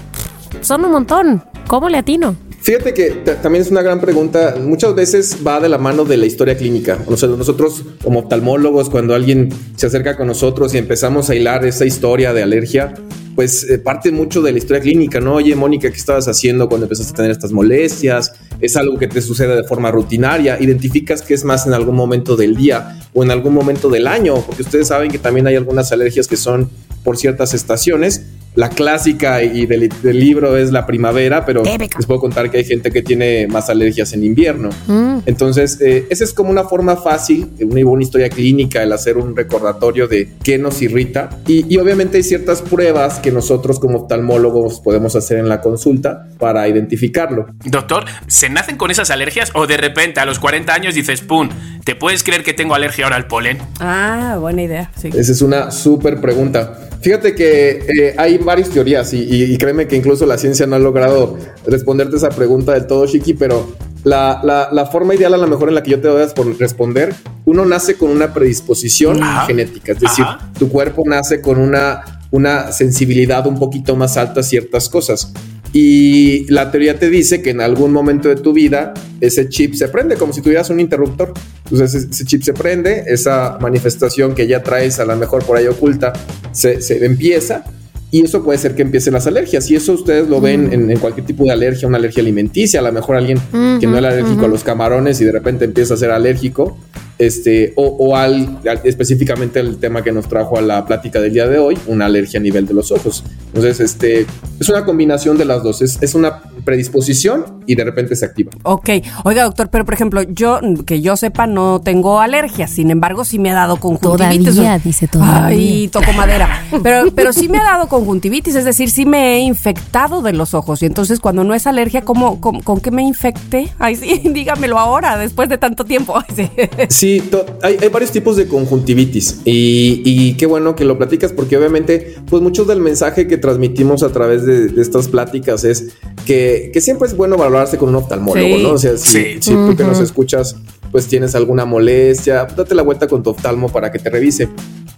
son un montón. ¿Cómo le atino? Fíjate que ta- también es una gran pregunta. Muchas veces va de la mano de la historia clínica. O sea, nosotros como oftalmólogos, cuando alguien se acerca con nosotros y empezamos a hilar esa historia de alergia, pues eh, parte mucho de la historia clínica, ¿no? Oye, Mónica, ¿qué estabas haciendo cuando empezaste a tener estas molestias? ¿Es algo que te sucede de forma rutinaria? ¿Identificas que es más en algún momento del día o en algún momento del año? Porque ustedes saben que también hay algunas alergias que son por ciertas estaciones. La clásica y del, del libro es la primavera, pero les puedo contar que hay gente que tiene más alergias en invierno. Mm. Entonces, eh, esa es como una forma fácil, una, una historia clínica, el hacer un recordatorio de qué nos irrita. Y, y obviamente hay ciertas pruebas que nosotros como oftalmólogos podemos hacer en la consulta para identificarlo. Doctor, ¿se nacen con esas alergias o de repente a los 40 años dices, ¡pum! ¿Te puedes creer que tengo alergia ahora al polen? Ah, buena idea. Sí. Esa es una súper pregunta. Fíjate que eh, hay varias teorías y, y- y créeme que incluso la ciencia no ha logrado responderte esa pregunta del todo, Chiqui, pero la, la- la forma ideal a lo mejor en la que yo te voy a respon- responder, uno nace con una predisposición Ajá. genética, es decir, Ajá. tu cuerpo nace con una, una sensibilidad un poquito más alta a ciertas cosas. Y la teoría te dice que en algún momento de tu vida ese chip se prende como si tuvieras un interruptor. Entonces ese, chip se prende, esa manifestación que ya traes a lo mejor por ahí oculta se, se empieza y eso puede ser que empiecen las alergias. Y eso ustedes lo ven en, en cualquier tipo de alergia, una alergia alimenticia, a lo mejor alguien que no era alérgico a los camarones y de repente empieza a ser alérgico. Este, o, o al, al- específicamente el tema que nos trajo a la plática del día de hoy, una alergia a nivel de los ojos. Entonces, este, es una combinación de las dos. Es, es una predisposición y de repente se activa. Ok, oiga doctor, pero por ejemplo, yo que yo sepa no tengo alergias, sin embargo sí me ha dado conjuntivitis. Todavía, dice todavía. Ay, toco madera. Pero, pero sí me ha dado conjuntivitis, es decir, sí me he infectado de los ojos. Y entonces cuando no es alergia, ¿cómo, cómo- con qué me infecté? Ay, sí, dígamelo ahora, después de tanto tiempo. Ay, sí. Sí, hay, hay varios tipos de conjuntivitis y, y qué bueno que lo platicas porque obviamente pues mucho del mensaje que transmitimos a través de, de estas pláticas es que, que siempre es bueno valorarse con un oftalmólogo, Sí. ¿no? O sea, si, Sí. si tú que nos escuchas pues tienes alguna molestia, date la vuelta con tu oftalmo para que te revise.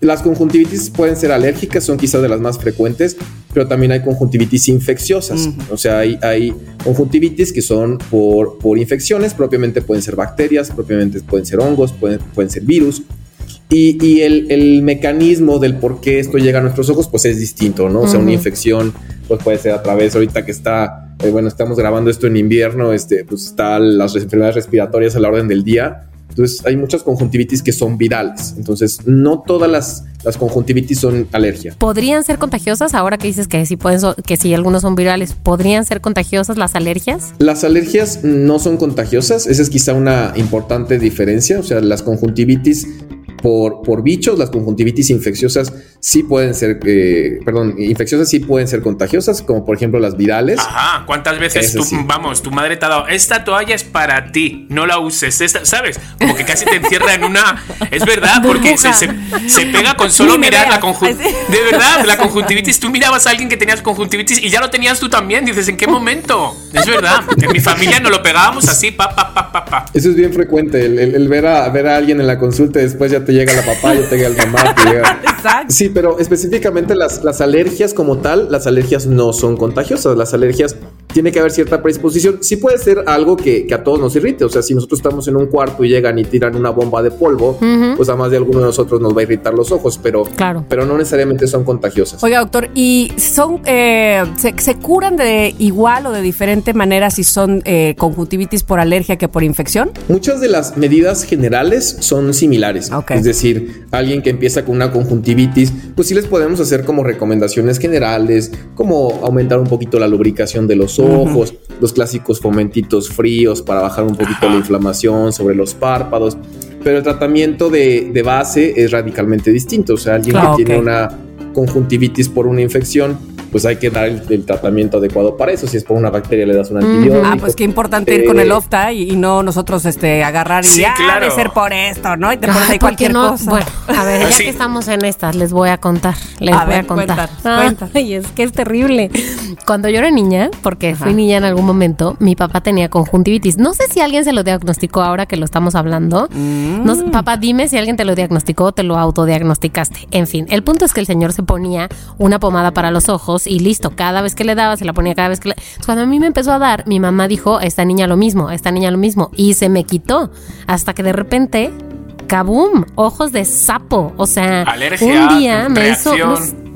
Las conjuntivitis pueden ser alérgicas, son quizás de las más frecuentes, pero también hay conjuntivitis infecciosas. O sea, hay, hay conjuntivitis que son por, por infecciones, propiamente pueden ser bacterias, propiamente pueden ser hongos, pueden, pueden ser virus. Y, y el, el mecanismo del por qué esto llega a nuestros ojos, pues es distinto, ¿no? O sea, una infección, pues puede ser a través, ahorita que está, eh, bueno, estamos grabando esto en invierno, este, pues está las enfermedades respiratorias a la orden del día. Entonces, hay muchas conjuntivitis que son virales. Entonces, no todas las, las conjuntivitis son alergia. ¿Podrían ser contagiosas? Ahora que dices que sí pueden, so- que sí algunos son virales, ¿podrían ser contagiosas las alergias? Las alergias no son contagiosas, esa es quizá una importante diferencia, o sea, las conjuntivitis por, por bichos, las conjuntivitis infecciosas sí pueden ser, eh, perdón, infecciosas sí pueden ser contagiosas, como por ejemplo las virales. Ajá, ¿cuántas veces tú, sí. vamos, tu madre te ha dado, esta toalla es para ti, no la uses, esta, ¿sabes? Como que casi te encierra en una... Es verdad, porque se, se- se pega con solo mirar la conjuntivitis. De verdad, la conjuntivitis, tú mirabas a alguien que tenías conjuntivitis y ya lo tenías tú también, dices, ¿en qué momento? Es verdad, en mi familia nos lo pegábamos así, pa, pa, pa, pa, pa. Eso es bien frecuente, el, el- el ver, a, ver a alguien en la consulta y después ya te llega la papá, ya te llega el mamá, te llega... Exacto. Sí, pero específicamente las, las alergias como tal, las alergias no son contagiosas. Las alergias tiene que haber cierta predisposición. Sí puede ser algo que, que a todos nos irrite. O sea, si nosotros estamos en un cuarto y llegan y tiran una bomba de polvo, pues a más de alguno de nosotros nos va a irritar los ojos, pero, Claro. pero no necesariamente son contagiosas. Oiga, doctor, ¿y son eh, se, se curan de igual o de diferente manera si son eh, conjuntivitis por alergia que por infección? Muchas de las medidas generales son similares. Es decir, alguien que empieza con una conjuntivitis, pues sí les podemos hacer como recomendaciones generales, como aumentar un poquito la lubricación de los ojos, los clásicos fomentitos fríos para bajar un poquito la inflamación sobre los párpados. Pero el tratamiento de, de base es radicalmente distinto. O sea, alguien Claro, que tiene ok. una conjuntivitis por una infección, pues hay que dar el, el tratamiento adecuado para eso. Si es por una bacteria, le das un antibiótico. Ah, pues qué importante ir con Eh, el OFTA y, y no nosotros este agarrar y Sí, ya claro. debe ser por esto, ¿no? Y te pones ahí ¿por cualquier no? cosa. Bueno, a ver, ya Sí. que estamos en estas, les voy a contar. Les A voy ver, a contar. cuéntanos, cuéntanos. Ay, es que es terrible. Cuando yo era niña, porque Ajá. fui niña en algún momento, mi papá tenía conjuntivitis. No sé si alguien se lo diagnosticó ahora que lo estamos hablando. No sé, papá, dime si alguien te lo diagnosticó o te lo autodiagnosticaste. En fin, el punto es que el señor se ponía una pomada para los ojos y listo, cada vez que le daba, se la ponía cada vez que le... Entonces, Cuando a mí me empezó a dar, mi mamá dijo, a esta niña lo mismo, a esta niña lo mismo, y se me quitó. Hasta que de repente ¡Kabum! Ojos de sapo. O sea, Alergia, un día me hizo.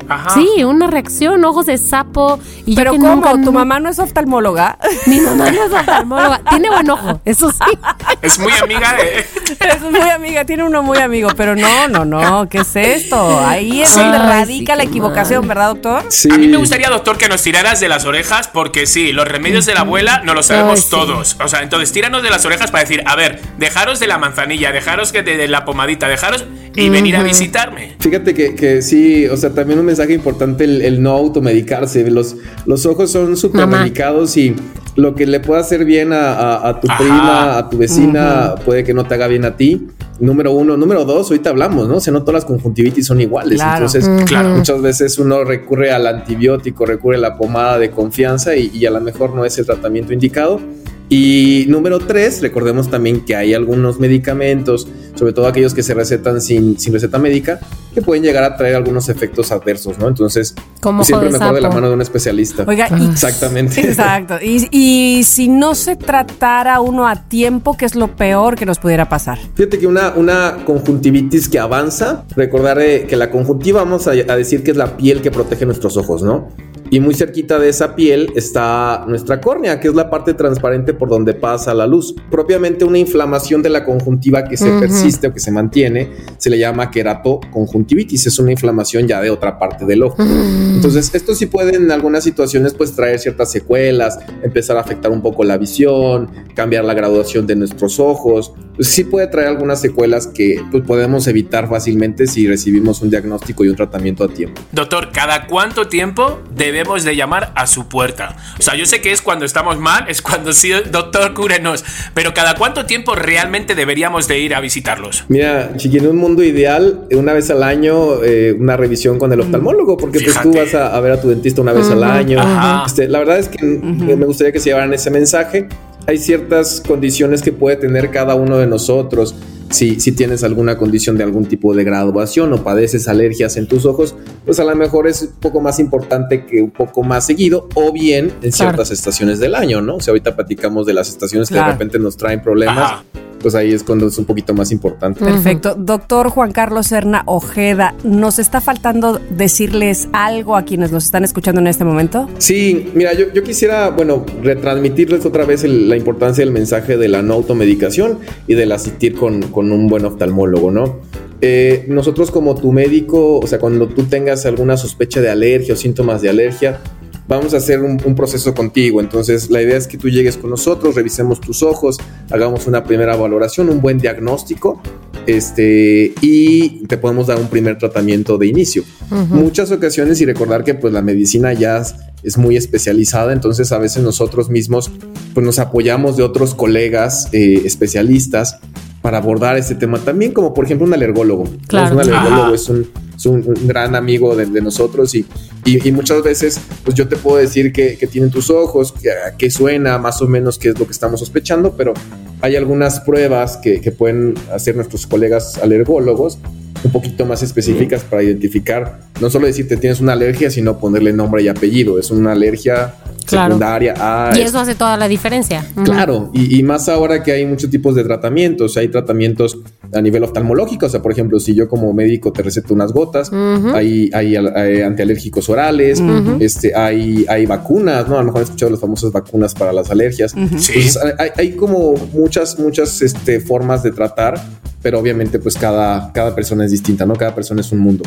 Ajá. Sí, una reacción, ojos de sapo. Y yo Pero que ¿cómo? nunca- ¿Tu mamá no es oftalmóloga? Mi mamá no es oftalmóloga. Tiene buen ojo, eso sí. Es muy amiga de. es muy amiga, tiene uno muy amigo, pero no, no, no, ¿qué es esto? Ahí es Sí. donde Ay, radica sí, la equivocación, mal. ¿verdad, doctor? Sí. A mí me gustaría, doctor, que nos tiraras de las orejas, porque sí, los remedios de la abuela no los sabemos Ay, sí. todos. O sea, entonces tíranos de las orejas para decir, a ver, dejaros de la manzanilla, dejaros que de, de la pomadita, dejaros y venir a visitarme. Fíjate que, que sí, o sea, también un mensaje importante el, el no automedicarse. Los, los ojos son súper delicados y lo que le puede hacer bien a, a- a tu Ajá. prima, a tu vecina, puede que no te haga bien a ti. Número uno. Número dos, ahorita hablamos, ¿no? O sea, no todas las conjuntivitis son iguales. Claro. Entonces, Claro. muchas veces uno recurre al antibiótico, recurre a la pomada de confianza y, y a lo mejor no es el tratamiento indicado. Y número tres, recordemos también que hay algunos medicamentos, sobre todo aquellos que se recetan sin, sin receta médica, que pueden llegar a traer algunos efectos adversos, ¿no? Entonces, Como pues, siempre de mejor de la mano de un especialista. Oiga, y Exactamente. Exacto. Y, y si no se tratara uno a tiempo, ¿qué es lo peor que nos pudiera pasar? Fíjate que una, una conjuntivitis que avanza, recordar eh, que la conjuntiva vamos a, a decir que es la piel que protege nuestros ojos, ¿no? Y muy cerquita de esa piel está nuestra córnea, que es la parte transparente por donde pasa la luz. Propiamente una inflamación de la conjuntiva que se persiste o que se mantiene se le llama queratoconjuntivitis. Es una inflamación ya de otra parte del ojo. Entonces, esto sí puede en algunas situaciones pues traer ciertas secuelas, empezar a afectar un poco la visión, cambiar la graduación de nuestros ojos. Pues, sí puede traer algunas secuelas que pues, podemos evitar fácilmente si recibimos un diagnóstico y un tratamiento a tiempo. Doctor, ¿cada cuánto tiempo debemos de llamar a su puerta? O sea, yo sé que es cuando estamos mal, es cuando sí, doctor, cúrenos, pero ¿cada cuánto tiempo realmente deberíamos de ir a visitarlos? Mira, chiqui, en un mundo ideal, una vez al año, eh, una revisión con el oftalmólogo, porque pues tú vas a, a ver a tu dentista una vez al año. Ajá. Este, la verdad es que me me gustaría que se llevaran ese mensaje. Hay ciertas condiciones que puede tener cada uno de nosotros. Si, si tienes alguna condición de algún tipo de graduación o padeces alergias en tus ojos, pues a lo mejor es un poco más importante que un poco más seguido o bien en Claro. ciertas estaciones del año, ¿no? O sea, ahorita platicamos de las estaciones que Claro. de repente nos traen problemas Ajá. pues ahí es cuando es un poquito más importante. Perfecto. Doctor Juan Carlos Serna Ojeda, ¿nos está faltando decirles algo a quienes nos están escuchando en este momento? Sí, mira, yo, yo quisiera, bueno, retransmitirles otra vez el- la importancia del mensaje de la no automedicación y del asistir con, con un buen oftalmólogo, ¿no? Eh, nosotros como tu médico, o sea, cuando tú tengas alguna sospecha de alergia o síntomas de alergia, vamos a hacer un, un proceso contigo. Entonces, la idea es que tú llegues con nosotros, revisemos tus ojos, hagamos una primera valoración, un buen diagnóstico, este, y te podemos dar un primer tratamiento de inicio. Muchas ocasiones y recordar que pues la medicina ya es- es muy especializada, entonces a veces nosotros mismos pues nos apoyamos de otros colegas eh, especialistas para abordar este tema también, como por ejemplo un alergólogo. ¿no? Claro. Un alergólogo Ajá. es un, es un- un gran amigo de, de nosotros y, y- y muchas veces pues yo te puedo decir que, que tienen tus ojos, que, que suena más o menos qué es lo que estamos sospechando, pero hay algunas pruebas que, que pueden hacer nuestros colegas alergólogos un poquito más específicas para identificar, no solo decirte tienes una alergia, sino ponerle nombre y apellido. Es una alergia Claro. secundaria a... Y eso hace toda la diferencia. Claro, y, y más ahora que hay muchos tipos de tratamientos, hay tratamientos a nivel oftalmológico, o sea, por ejemplo, si yo como médico te receto unas gotas, hay, hay, al- hay antialérgicos orales, este, hay, hay vacunas, ¿no? A lo mejor han escuchado las famosas vacunas para las alergias. Sí. Entonces, hay, hay como muchas, muchas este, formas de tratar, pero obviamente pues cada, cada persona es distinta, ¿no? Cada persona es un mundo.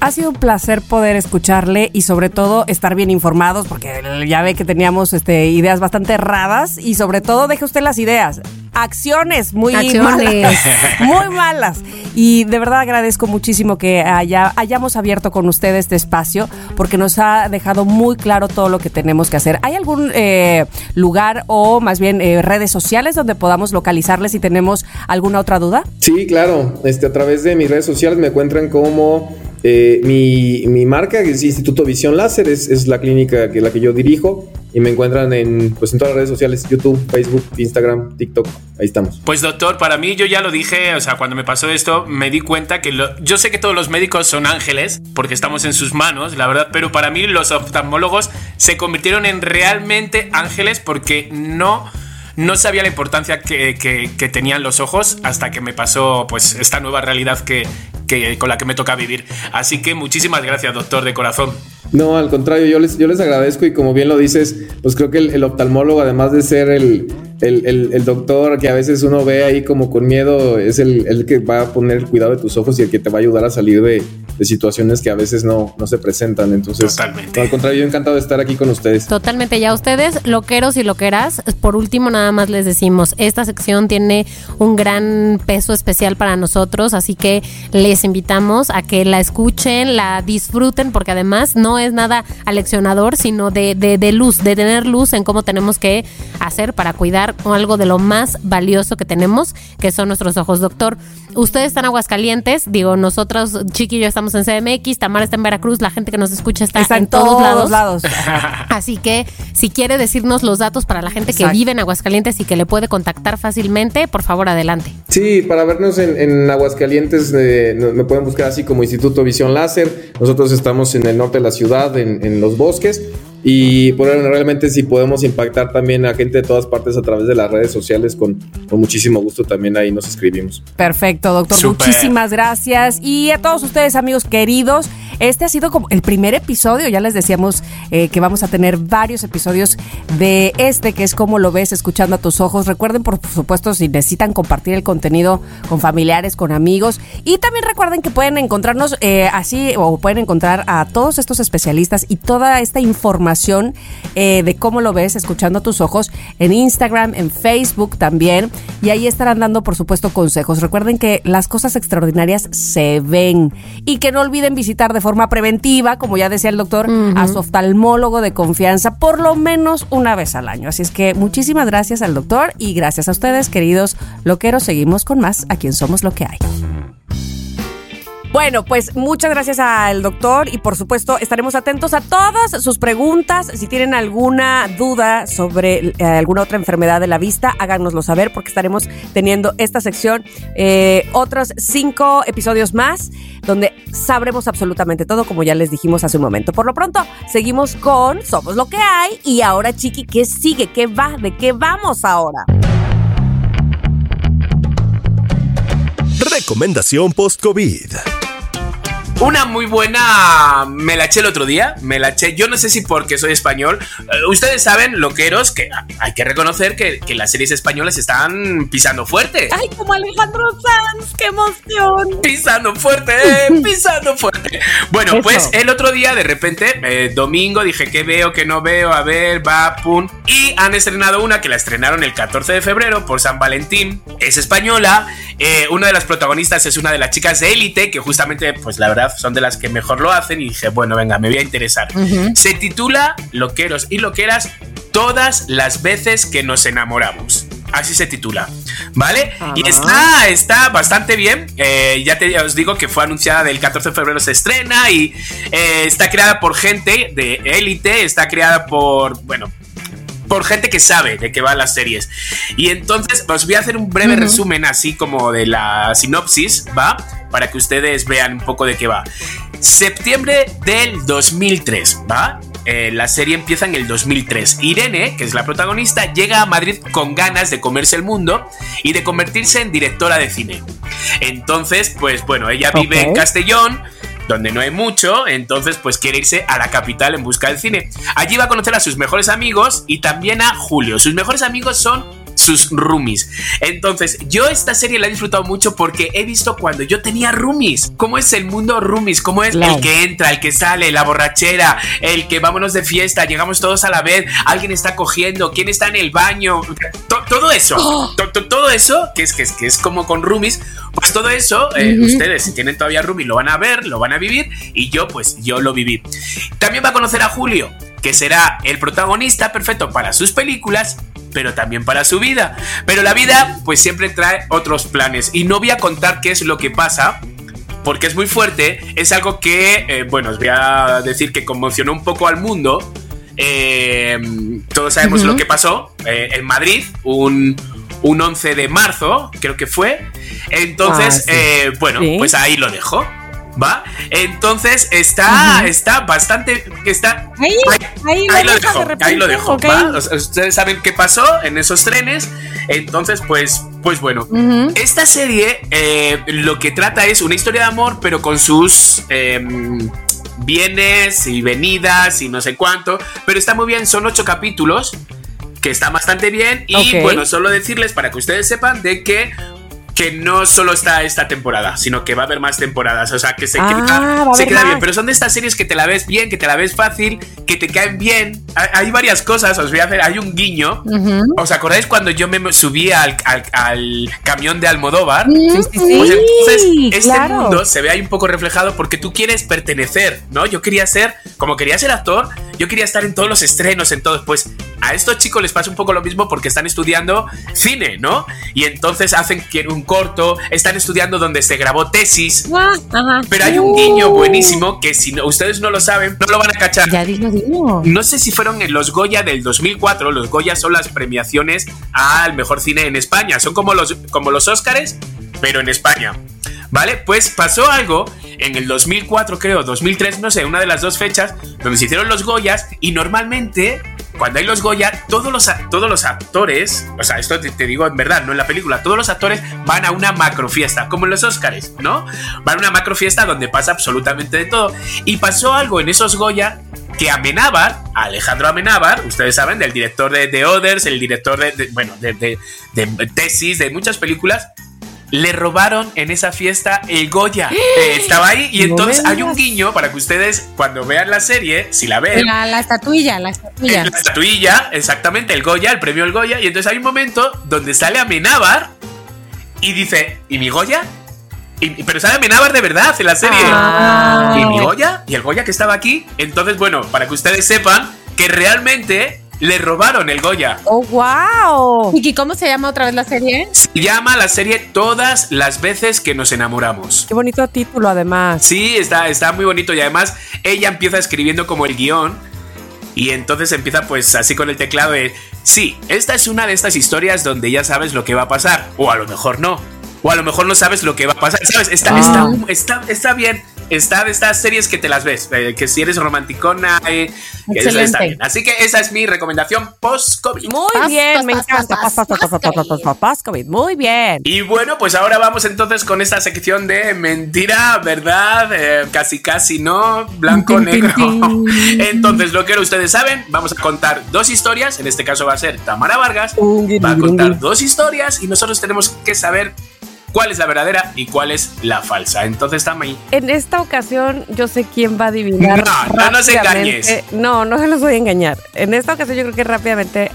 Ha sido un placer poder escucharle y sobre todo estar bien informados porque ya ve que teníamos este, ideas bastante erradas y sobre todo deje usted las ideas. Acciones muy Acciones. malas. Muy malas. Y de verdad agradezco muchísimo que haya, hayamos abierto con usted este espacio porque nos ha dejado muy claro todo lo que tenemos que hacer. ¿Hay algún eh, lugar o más bien eh, redes sociales donde podamos localizarles si tenemos alguna otra duda? Sí, claro. Este, a través de mis redes sociales me encuentran como eh, mi, mi marca, que es Instituto Visión Láser, es, es la clínica que la que yo dirijo. Y me encuentran en, pues, en todas las redes sociales, YouTube, Facebook, Instagram, TikTok. Ahí estamos. Pues doctor, para mí yo ya lo dije, o sea, cuando me pasó esto, me di cuenta que yo sé que todos los médicos son ángeles, porque estamos en sus manos, la verdad, pero para mí los oftalmólogos se convirtieron en realmente ángeles porque no... No sabía la importancia que, que- que tenían los ojos hasta que me pasó pues esta nueva realidad que, que- con la que me toca vivir. Así que muchísimas gracias, doctor, de corazón. No, al contrario, yo les, yo les agradezco y como bien lo dices, pues creo que el, el oftalmólogo, además de ser el, el, el- el doctor que a veces uno ve ahí como con miedo, es el, el que va a poner el cuidado de tus ojos y el que te va a ayudar a salir de, de situaciones que a veces no, no se presentan. Entonces, Totalmente. no, al contrario, yo encantado de estar aquí con ustedes. Totalmente, ya ustedes, loqueros y loqueras, por último nada más les decimos, esta sección tiene un gran peso especial para nosotros, así que les invitamos a que la escuchen, la disfruten, porque además no es nada aleccionador, sino de, de, de luz, de tener luz en cómo tenemos que hacer para cuidar algo de lo más valioso que tenemos, que son nuestros ojos. Doctor, ustedes están en Aguascalientes, digo, nosotros, Chiqui y yo estamos en CMX, Tamara está en Veracruz, la gente que nos escucha está, Está en, todos, lados. lados. Así que si quiere decirnos los datos para la gente que vive en Aguascalientes y que le puede contactar fácilmente, por favor, adelante. Sí, para vernos en, en Aguascalientes eh, me pueden buscar así como Instituto Visión Láser. Nosotros estamos en el norte de la ciudad, en, en los bosques. Y por ahora, realmente si podemos impactar también a gente de todas partes a través de las redes sociales, con, con muchísimo gusto también ahí nos escribimos. Perfecto, doctor. Súper. Muchísimas gracias. Y a todos ustedes, amigos queridos, este ha sido como el primer episodio. Ya les decíamos eh, que vamos a tener varios episodios de este, que es como lo ves escuchando a tus ojos. Recuerden, por supuesto, si necesitan compartir el contenido con familiares, con amigos. Y también recuerden que pueden encontrarnos eh, así, o pueden encontrar a todos estos especialistas y toda esta información eh, de cómo lo ves escuchando a tus ojos en Instagram, en Facebook también. Y ahí estarán dando, por supuesto, consejos. Recuerden que las cosas extraordinarias se ven y que no olviden visitar de forma preventiva, como ya decía el doctor, a su oftalmólogo de confianza por lo menos una vez al año. Así es que muchísimas gracias al doctor y gracias a ustedes, queridos loqueros. Seguimos con más a quien somos lo que hay. Bueno, pues muchas gracias al doctor y por supuesto estaremos atentos a todas sus preguntas. Si tienen alguna duda sobre eh, alguna otra enfermedad de la vista, háganoslo saber porque estaremos teniendo esta sección, eh, otros cinco episodios más donde sabremos absolutamente todo como ya les dijimos hace un momento. Por lo pronto, seguimos con Somos lo que hay y ahora Chiqui, ¿qué sigue? ¿Qué va? ¿De qué vamos ahora? recomendación post-COVID. Una muy buena, me la eché el otro día, me la eché, yo no sé si porque soy español, eh, ustedes saben, loqueros, que hay que reconocer que, que las series españolas están pisando fuerte. Ay, como Alejandro Sanz, qué emoción. Pisando fuerte, eh, pisando fuerte. Bueno, Eso. pues el otro día, de repente, eh, domingo, dije que veo, que no veo, a ver, va, pum. Y han estrenado una que la estrenaron el 14 de febrero por San Valentín. Es española. eh, una de las protagonistas es una de las chicas de élite, que justamente, pues la verdad, son de las que mejor lo hacen. Y dije, bueno, venga, me voy a interesar. Se titula Loqueros y Loqueras, todas las veces que nos enamoramos. Así se titula, ¿vale? Y Ah. está, está bastante bien. Eh, ya te ya os digo que fue anunciada del 14 de febrero se estrena y eh, está creada por gente de élite, está creada por, bueno, por gente que sabe de qué van las series. Y entonces os voy a hacer un breve resumen así como de la sinopsis, ¿va? Para que ustedes vean un poco de qué va. Septiembre del 2003, ¿va? Eh, la serie empieza en el 2003. Irene, que es la protagonista, llega a Madrid con ganas de comerse el mundo y de convertirse en directora de cine. Entonces, pues bueno, ella vive en Castellón, donde no hay mucho, entonces pues quiere irse a la capital en busca del cine. Allí va a conocer a sus mejores amigos y también a Julio. Sus mejores amigos son sus roomies. Entonces, yo esta serie la he disfrutado mucho porque he visto cuando yo tenía roomies. ¿Cómo es el mundo roomies? ¿Cómo es el que entra, el que sale, la borrachera, el que vámonos de fiesta, llegamos todos a la vez, alguien está cogiendo, quién está en el baño? To- todo eso, to- to- todo eso, que es, que, es, que es como con roomies, pues todo eso, eh, ustedes si tienen todavía roomies lo van a ver, lo van a vivir y yo pues yo lo viví. También va a conocer a Julio, que será el protagonista perfecto para sus películas, pero también para su vida. Pero la vida pues siempre trae otros planes y no voy a contar qué es lo que pasa. Porque es muy fuerte, es algo que, eh, bueno, os voy a decir que conmocionó un poco al mundo. Eh, todos sabemos lo que pasó eh, en Madrid, un, un 11 de marzo, creo que fue. Entonces, Ah, sí. bueno, Sí. pues ahí lo dejo. ¿Va? Entonces está, está bastante. Está, Ahí, ahí, ahí lo dejo, de repente, ahí lo sea, Ustedes saben qué pasó en esos trenes. Entonces, pues, pues bueno. Esta serie eh, lo que trata es una historia de amor, pero con sus eh, bienes y venidas y no sé cuánto. Pero está muy bien, son ocho capítulos que está bastante bien. Y bueno, solo decirles para que ustedes sepan de que que no solo está esta temporada, sino que va a haber más temporadas. O sea, que se Ah, queda, se queda bien. Pero son de estas series que te la ves bien, que te la ves fácil, que te caen bien. Hay, hay varias cosas. Os voy a hacer. Hay un guiño. ¿Os acordáis cuando yo me subí al, al- al camión de Almodóvar? Sí, sí, sí. Pues entonces este claro. mundo se ve ahí un poco reflejado porque tú quieres pertenecer, ¿no? Yo quería ser, como quería ser actor, yo quería estar en todos los estrenos, en todos. Pues a estos chicos les pasa un poco lo mismo porque están estudiando cine, ¿no? Y entonces hacen que- un corto, están estudiando donde se grabó tesis. Ah, ajá. Pero hay un guiño buenísimo que si no- ustedes no lo saben, no lo van a cachar. Ya. No sé si fueron en los Goya del 2004. Los Goya son las premiaciones al mejor cine en España. Son como los, como los Óscares, pero en España. ¿Vale? Pues pasó algo en el 2004, creo, 2003, no sé, una de las dos fechas, donde se hicieron los Goyas y normalmente, cuando hay los Goya, todos los, todos los actores, o sea, esto te, digo en verdad, no en la película, todos los actores van a una macro fiesta, como en los Óscares, ¿no? Van a una macro fiesta donde pasa absolutamente de todo. Y pasó algo en esos Goya que Amenábar, Alejandro Amenábar, ustedes saben, del director de The Others, el director de- bueno, de, de- de tesis, de muchas películas, le robaron en esa fiesta el Goya. Eh, estaba ahí y No entonces hay un guiño para que ustedes cuando vean la serie, si la ven, La, la estatuilla, la estatuilla. la estatuilla, exactamente, el Goya, el premio El Goya, y entonces hay un momento donde sale Amenábar y dice, ¿y mi Goya? Y- pero sale Amenábar de verdad en la serie. Ah. ¿Y mi Goya? ¿Y el Goya que estaba aquí? Entonces, bueno, para que ustedes sepan que realmente le robaron el Goya. ¡Oh, wow! Vicky, ¿cómo se llama otra vez la serie? Se llama la serie Todas las veces que nos enamoramos. Qué bonito título, además. Sí, está, está muy bonito y además ella empieza escribiendo como el guion y entonces empieza pues así con el teclado de, sí, esta es una de estas historias donde ya sabes lo que va a pasar o a lo mejor no. O a lo mejor no sabes lo que va a pasar, ¿sabes? Está, Ah. está, está, está bien está de estas series que te las ves, eh, que si eres romanticona, eh, Excelente. está bien. Así que esa es mi recomendación post-COVID. Muy bien, pas, me encanta. Post-COVID, muy bien. Y bueno, pues ahora vamos entonces con esta sección de mentira, verdad, eh, casi casi no, blanco, negro. entonces, lo que ustedes saben, vamos a contar dos historias, en este caso va a ser Tamara Vargas, va a contar dos historias y nosotros tenemos que saber cuál es la verdadera y cuál es la falsa. Entonces, Tami, En esta ocasión yo sé quién va a adivinar. No, no nos engañes. No, no se los voy a engañar. En esta ocasión yo creo que rápidamente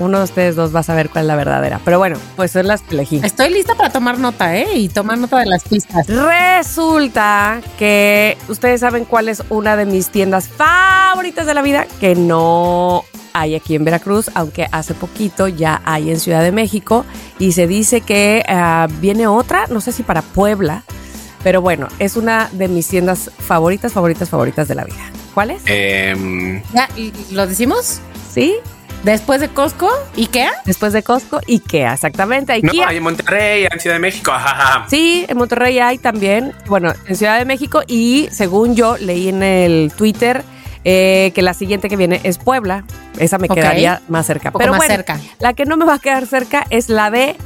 uno de ustedes dos va a saber cuál es la verdadera. Pero bueno, pues son las que elegí. Estoy lista para tomar nota, ¿eh? Y tomar nota de las pistas. Resulta que ustedes saben cuál es una de mis tiendas favoritas de la vida que no hay aquí en Veracruz, aunque hace poquito ya hay en Ciudad de México y se dice que ah, viene otra, no sé si para Puebla, pero bueno, es una de mis tiendas favoritas, favoritas, favoritas de la vida. ¿Cuál es? em, ¿Ya? ¿y ¿Lo decimos? Sí, Después de Costco, ¿Ikea? después de Costco, IKEA, exactamente, no, IKEA. hay en Monterrey, en Ciudad de México, ajaja. Sí, en Monterrey hay también, bueno, en Ciudad de México y según yo leí en el Twitter eh, que la siguiente que viene es Puebla. Esa me quedaría más cerca. Un poco Pero más bueno, cerca. la que no me va a quedar cerca es la de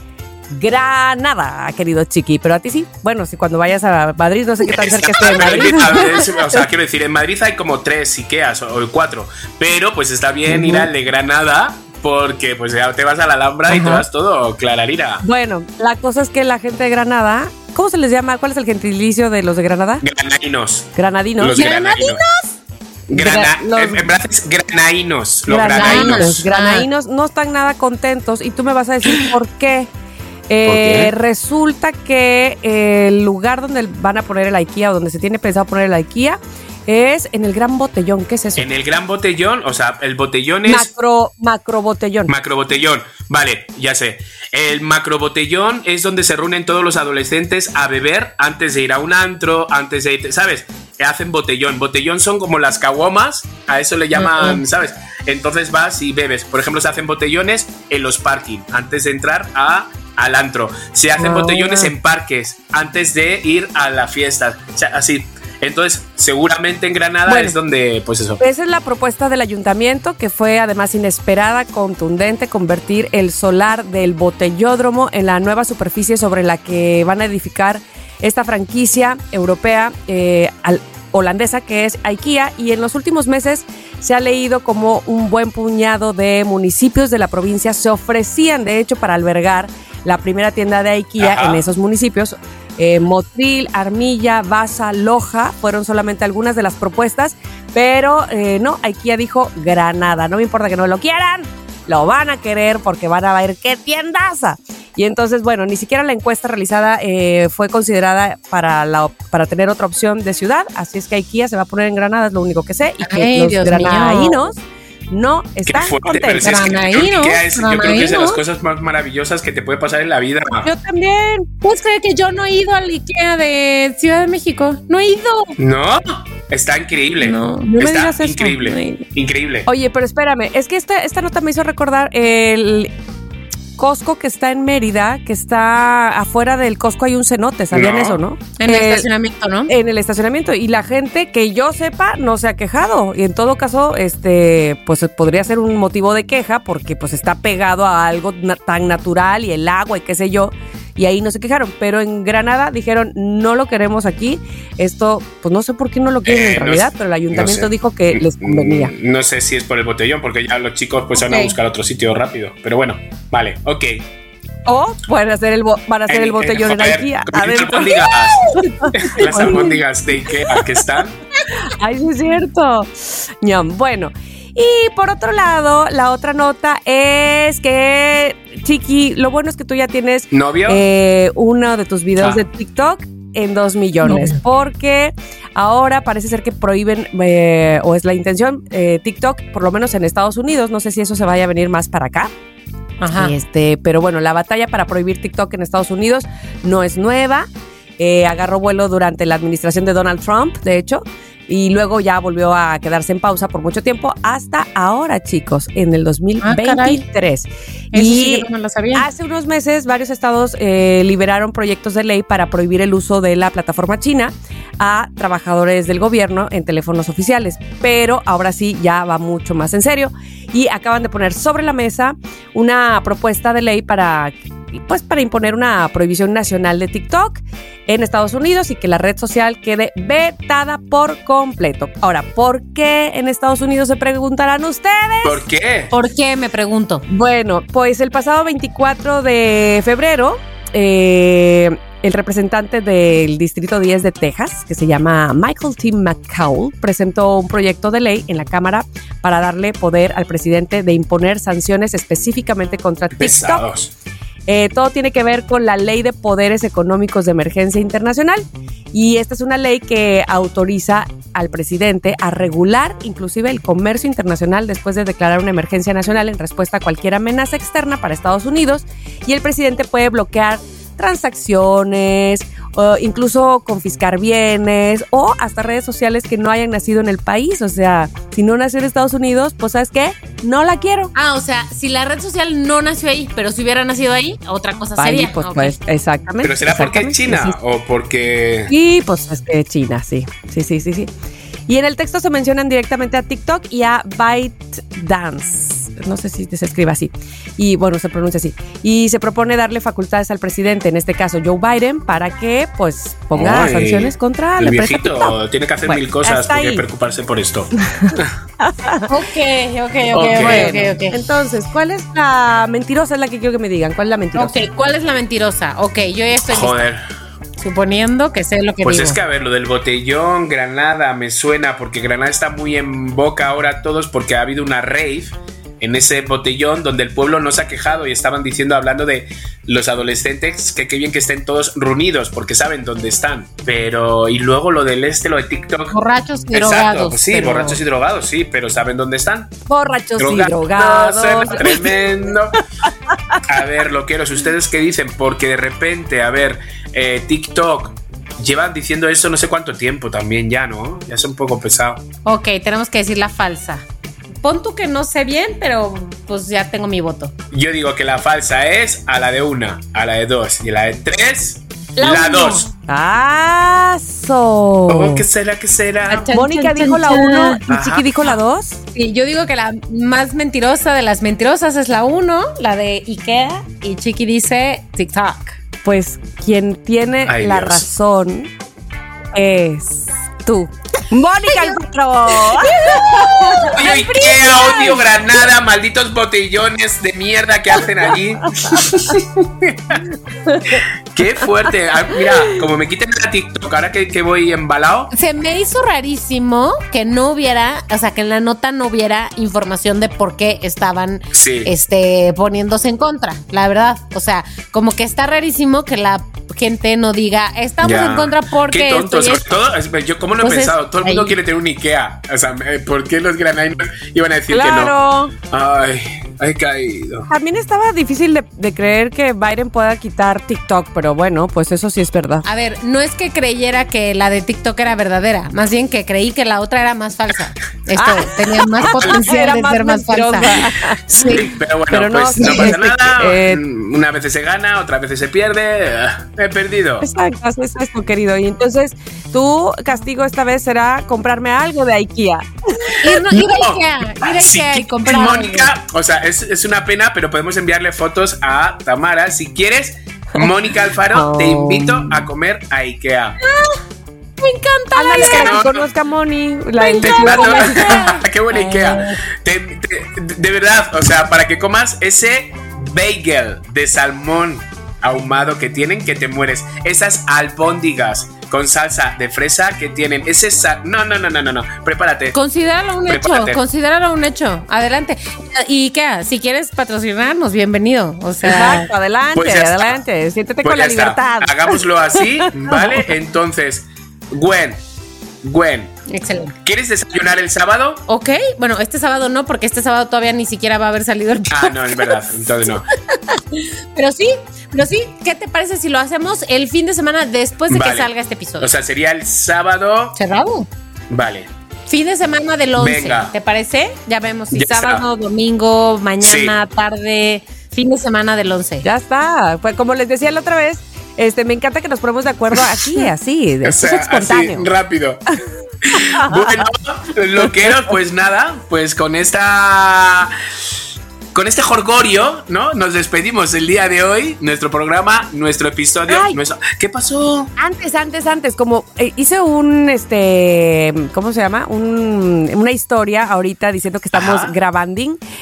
Granada, querido Chiqui. Pero a ti sí. Bueno, si cuando vayas a Madrid, no sé qué tan cerca estoy de Madrid. A ver, o sea, quiero decir, en Madrid hay como tres Ikeas o, cuatro, pero pues está bien ir al de Granada porque pues ya te vas a la Alhambra y te vas todo clararira. Bueno, la cosa es que la gente de Granada, ¿cómo se les llama? ¿Cuál es el gentilicio de los de Granada? Granainos. Granadinos. Los granainos. Grana, Gra- los- en, verdad es granaínos. Los Granaínos. granaínos. Granaínos no están nada contentos y tú me vas a decir por qué. Eh, ¿Por qué? Resulta que el lugar donde van a poner el IKEA o donde se tiene pensado poner el IKEA es en el Gran Botellón. ¿Qué es eso? En el gran botellón, o sea, el botellón es Macro, macro botellón. Macrobotellón, vale, ya sé. El macrobotellón es donde se reúnen todos los adolescentes a beber antes de ir a un antro, antes de ir, ¿sabes? Hacen botellón. Botellón son como las caguamas, a eso le llaman, ¿sabes? Entonces vas y bebes. Por ejemplo, se hacen botellones en los parking antes de entrar a, al antro. Se hacen Ah. botellones en parques antes de ir a la fiesta. O sea, así. Entonces, seguramente en Granada Bueno. es donde, pues eso. Esa es la propuesta del ayuntamiento, que fue además inesperada, contundente, convertir el solar del botellódromo en la nueva superficie sobre la que van a edificar esta franquicia europea eh, al- holandesa que es IKEA y en los últimos meses se ha leído como un buen puñado de municipios de la provincia se ofrecían de hecho para albergar la primera tienda de IKEA Ajá. en esos municipios. Eh, Motril, Armilla, Baza, Loja fueron solamente algunas de las propuestas, pero eh, no, IKEA dijo Granada. No me importa que no lo quieran, lo van a querer porque van a ver qué tiendaza. Y entonces, bueno, ni siquiera la encuesta realizada eh, fue considerada para, la, para tener otra opción de ciudad, así es que IKEA se va a poner en Granada, es lo único que sé, y que Ay, los mío. No Qué están fuerte, pero contentos. si es que yo creo que es- yo creo que es de las cosas más maravillosas que te puede pasar en la vida. Yo también. ¿Puedes creer que yo no he ido al Ikea de Ciudad de México? No he ido. No, está increíble. No, no me está digas eso. increíble. Ido. Increíble. Oye, pero espérame, es que esta, esta nota me hizo recordar el Costco que está en Mérida, que está afuera del Costco hay un cenote, ¿sabían No. eso, no? En el Eh, estacionamiento, ¿no? en el estacionamiento y la gente que yo sepa no se ha quejado y en todo caso este pues podría ser un motivo de queja porque pues está pegado a algo na- tan natural y el agua y qué sé yo y ahí no se quejaron pero en Granada dijeron no lo queremos aquí esto pues no sé por qué no lo quieren Eh, en no realidad sé, pero el ayuntamiento no sé. dijo que les convenía Mm, No sé si es por el botellón, porque ya los chicos pues van a buscar otro sitio rápido. Pero bueno, vale, ok. o van a hacer el van a hacer el botellón en joder, Ikea comiendo adentro. albóndigas. Las albóndigas de Ikea que están. Ay, sí es cierto. Ñam. Bueno, y por otro lado, la otra nota es que, Chiqui, lo bueno es que tú ya tienes ¿Novio? eh, uno de tus videos Ah. de TikTok en dos millones, porque ahora parece ser que prohíben, eh, o es la intención, eh, TikTok, por lo menos en Estados Unidos, no sé si eso se vaya a venir más para acá, Ajá. este, pero bueno, la batalla para prohibir TikTok en Estados Unidos no es nueva. Eh, agarró vuelo durante la administración de Donald Trump, de hecho, y luego ya volvió a quedarse en pausa por mucho tiempo hasta ahora, chicos, en el 2023. Eso y sí no lo sabía. Hace unos meses varios estados eh, liberaron proyectos de ley para prohibir el uso de la plataforma china, a trabajadores del gobierno en teléfonos oficiales. Pero ahora sí ya va mucho más en serio y acaban de poner sobre la mesa una propuesta de ley para pues para imponer una prohibición nacional de TikTok en Estados Unidos y que la red social quede vetada por completo. Ahora, ¿por qué en Estados Unidos se preguntarán ustedes? ¿Por qué? ¿Por qué? Me pregunto. Bueno, pues el pasado 24 de febrero, eh, el representante del Distrito 10 de Texas, que se llama Michael T. McCall, presentó un proyecto de ley en la Cámara para darle poder al presidente de imponer sanciones específicamente contra TikTok. Pesados. Eh, todo tiene que ver con la Ley de Poderes Económicos de Emergencia Internacional. Y esta es una ley que autoriza al presidente a regular inclusive el comercio internacional después de declarar una emergencia nacional en respuesta a cualquier amenaza externa para Estados Unidos. Y el presidente puede bloquear transacciones, o incluso confiscar bienes o hasta redes sociales que no hayan nacido en el país. O sea, si no nació en Estados Unidos, pues ¿sabes qué? No la quiero. Ah, o sea, si la red social no nació ahí, pero si hubiera nacido ahí, otra cosa sería. pues, Ok. pues, exactamente. ¿Pero será porque es exactamente. China Sí, o porque...? Sí, pues es que China, sí. Sí, sí, sí, sí. Y en el texto se mencionan directamente a TikTok y a ByteDance. No sé si se escribe así. Y bueno, se pronuncia así. Y se propone darle facultades al presidente, en este caso Joe Biden, para que pues ponga sanciones contra El la empresa viejito TikTok. tiene que hacer Bueno, mil cosas porque ahí. preocuparse por esto. Ok, ok, ok, Ok. ok, ok, ok. Entonces, ¿cuál es la mentirosa? Es la que quiero que me digan. ¿Cuál es la mentirosa? Ok, ¿cuál es la mentirosa? Ok, yo ya estoy lista. Joder. suponiendo que sé lo que Pues digo. es que a ver, lo del botellón, Granada, me suena porque Granada está muy en boca ahora todos porque ha habido una rave en ese botellón donde el pueblo no se ha quejado y estaban diciendo, hablando de los adolescentes, que qué bien que estén todos reunidos porque saben dónde están. Pero, y luego lo del este, lo de TikTok. Borrachos y Exacto, drogados. pues sí, pero- borrachos y drogados, sí, pero ¿saben dónde están? Borrachos y Drogados, drogados. Tremendo. A ver, loqueros, ¿ustedes qué dicen? Porque de repente, a ver, eh, TikTok llevan diciendo eso no sé cuánto tiempo también ya, ¿no? Ya es un poco pesado. Ok, tenemos que decir la falsa. Pon tú que no sé bien, pero pues ya tengo mi voto. Yo digo que la falsa es a la de una, a la de dos y a la de tres, La la, uno. dos. ¡Aso! Oh, ¿Qué será? ¿Qué será? Mónica dijo chan, la chan. 1 y Ajá. Chiqui dijo la 2. Sí, yo digo que la más mentirosa de las mentirosas es la 1, la de Ikea, y Chiqui dice TikTok. Pues quien tiene Ay, la Dios. razón es tú. Mónica Alfaro. Oye, Ikea, odio Granada, malditos botellones de mierda que hacen allí. Qué fuerte. Ah, mira, como me quiten la TikTok, ahora que, que voy embalado. Se me hizo rarísimo que no hubiera, o sea, que en la nota no hubiera información de por qué estaban Sí. este, poniéndose en contra, la verdad. O sea, como que está rarísimo que la gente no diga, estamos Ya. en contra porque Qué tonto. esto y sobre esto". todo, es- yo como no he Entonces, pensado, todo el mundo quiere tener un Ikea. O sea, eh, ¿por qué los granadinos iban a decir que no? Claro. Ay, he caído. También estaba difícil de, de creer que Biden pueda quitar TikTok, pero bueno, pues eso sí es verdad. A ver, no es que creyera que la de TikTok era verdadera, más bien que creí que la otra era más falsa. Esto Ah. tenía más potencial Era de más ser más falsa. mentirosa. Sí, pero bueno, Pero no, pues no, pasa este, nada. eh, Una vez se gana, otra vez se pierde. He perdido. Exacto, así es esto, querido. Y entonces, tu castigo esta vez será comprarme algo de IKEA. Ir, ir a No. Ikea, ir a Si Ikea y comprar. Mónica, o sea, es, es una pena, pero podemos enviarle fotos a Tamara. Si quieres, Mónica Alfaro, te Oh. invito a comer a Ikea. Me encanta la Ándale, que no. conozca a Moni. La trato- come. Qué buena Ikea. Te- te- de verdad, o sea, para que comas ese bagel de salmón ahumado que tienen, que te mueres. Esas albóndigas con salsa de fresa que tienen. Ese sal... No, no, no, no, no, no. Prepárate. Considéralo un Prepárate. hecho, considéralo un hecho. Adelante. Y qué, si quieres patrocinarnos, bienvenido. O sea, Exacto, adelante, Pues adelante. Siéntete Pues con la está. libertad. Hagámoslo así, ¿vale? Entonces, Gwen, Gwen, excelente. ¿quieres desayunar el sábado? Ok, bueno, este sábado no, porque este sábado todavía ni siquiera va a haber salido el Ah, no, es verdad. Entonces no. Pero sí, pero sí, ¿qué te parece si lo hacemos el fin de semana después de que salga este episodio? O sea, sería el sábado. Cerrado. Vale. Fin de semana del 11, Venga. ¿te parece? Ya vemos si Ya está. sábado, domingo, mañana, tarde, fin de semana del 11. Ya está. Pues como les decía la otra vez, Este, me encanta que nos ponemos de acuerdo aquí, así, O es sea, espontáneo. así, rápido. bueno, loqueros, pues nada, pues con esta. Con este jorgorio, ¿no? Nos despedimos el día de hoy, nuestro programa, nuestro episodio. Nuestro- ¿Qué pasó? Antes, antes, antes, como eh, hice un, este, ¿cómo se llama? Un, una historia ahorita diciendo que estamos Ajá. grabando.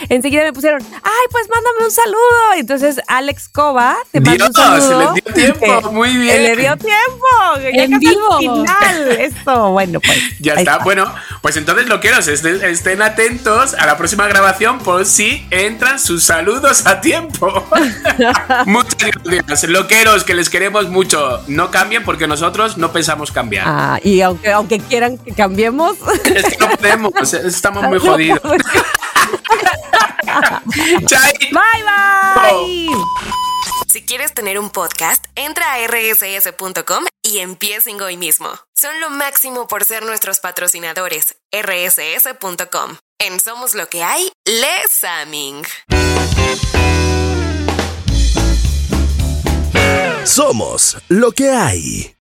Enseguida me pusieron, ay, pues mándame un saludo. Entonces Alex Cova te manda un saludo. le dio tiempo, Que- muy que bien. Le dio tiempo. ya En vivo. final. Eso, bueno, pues. Ya ahí está. Bueno, pues entonces loqueros, estén, estén atentos a la próxima grabación por si entran sus saludos a tiempo. Muchas gracias. Loqueros, que les queremos mucho. No cambien porque nosotros no pensamos cambiar. Ah, y aunque, aunque quieran que cambiemos. Es que no podemos, estamos muy jodidos. Chai. Bye, bye. Si quieres tener un podcast, entra a rss.com y empiecen hoy mismo. Son lo máximo por ser nuestros patrocinadores. rss.com. En Somos lo que hay, Les Aming. Somos lo que hay.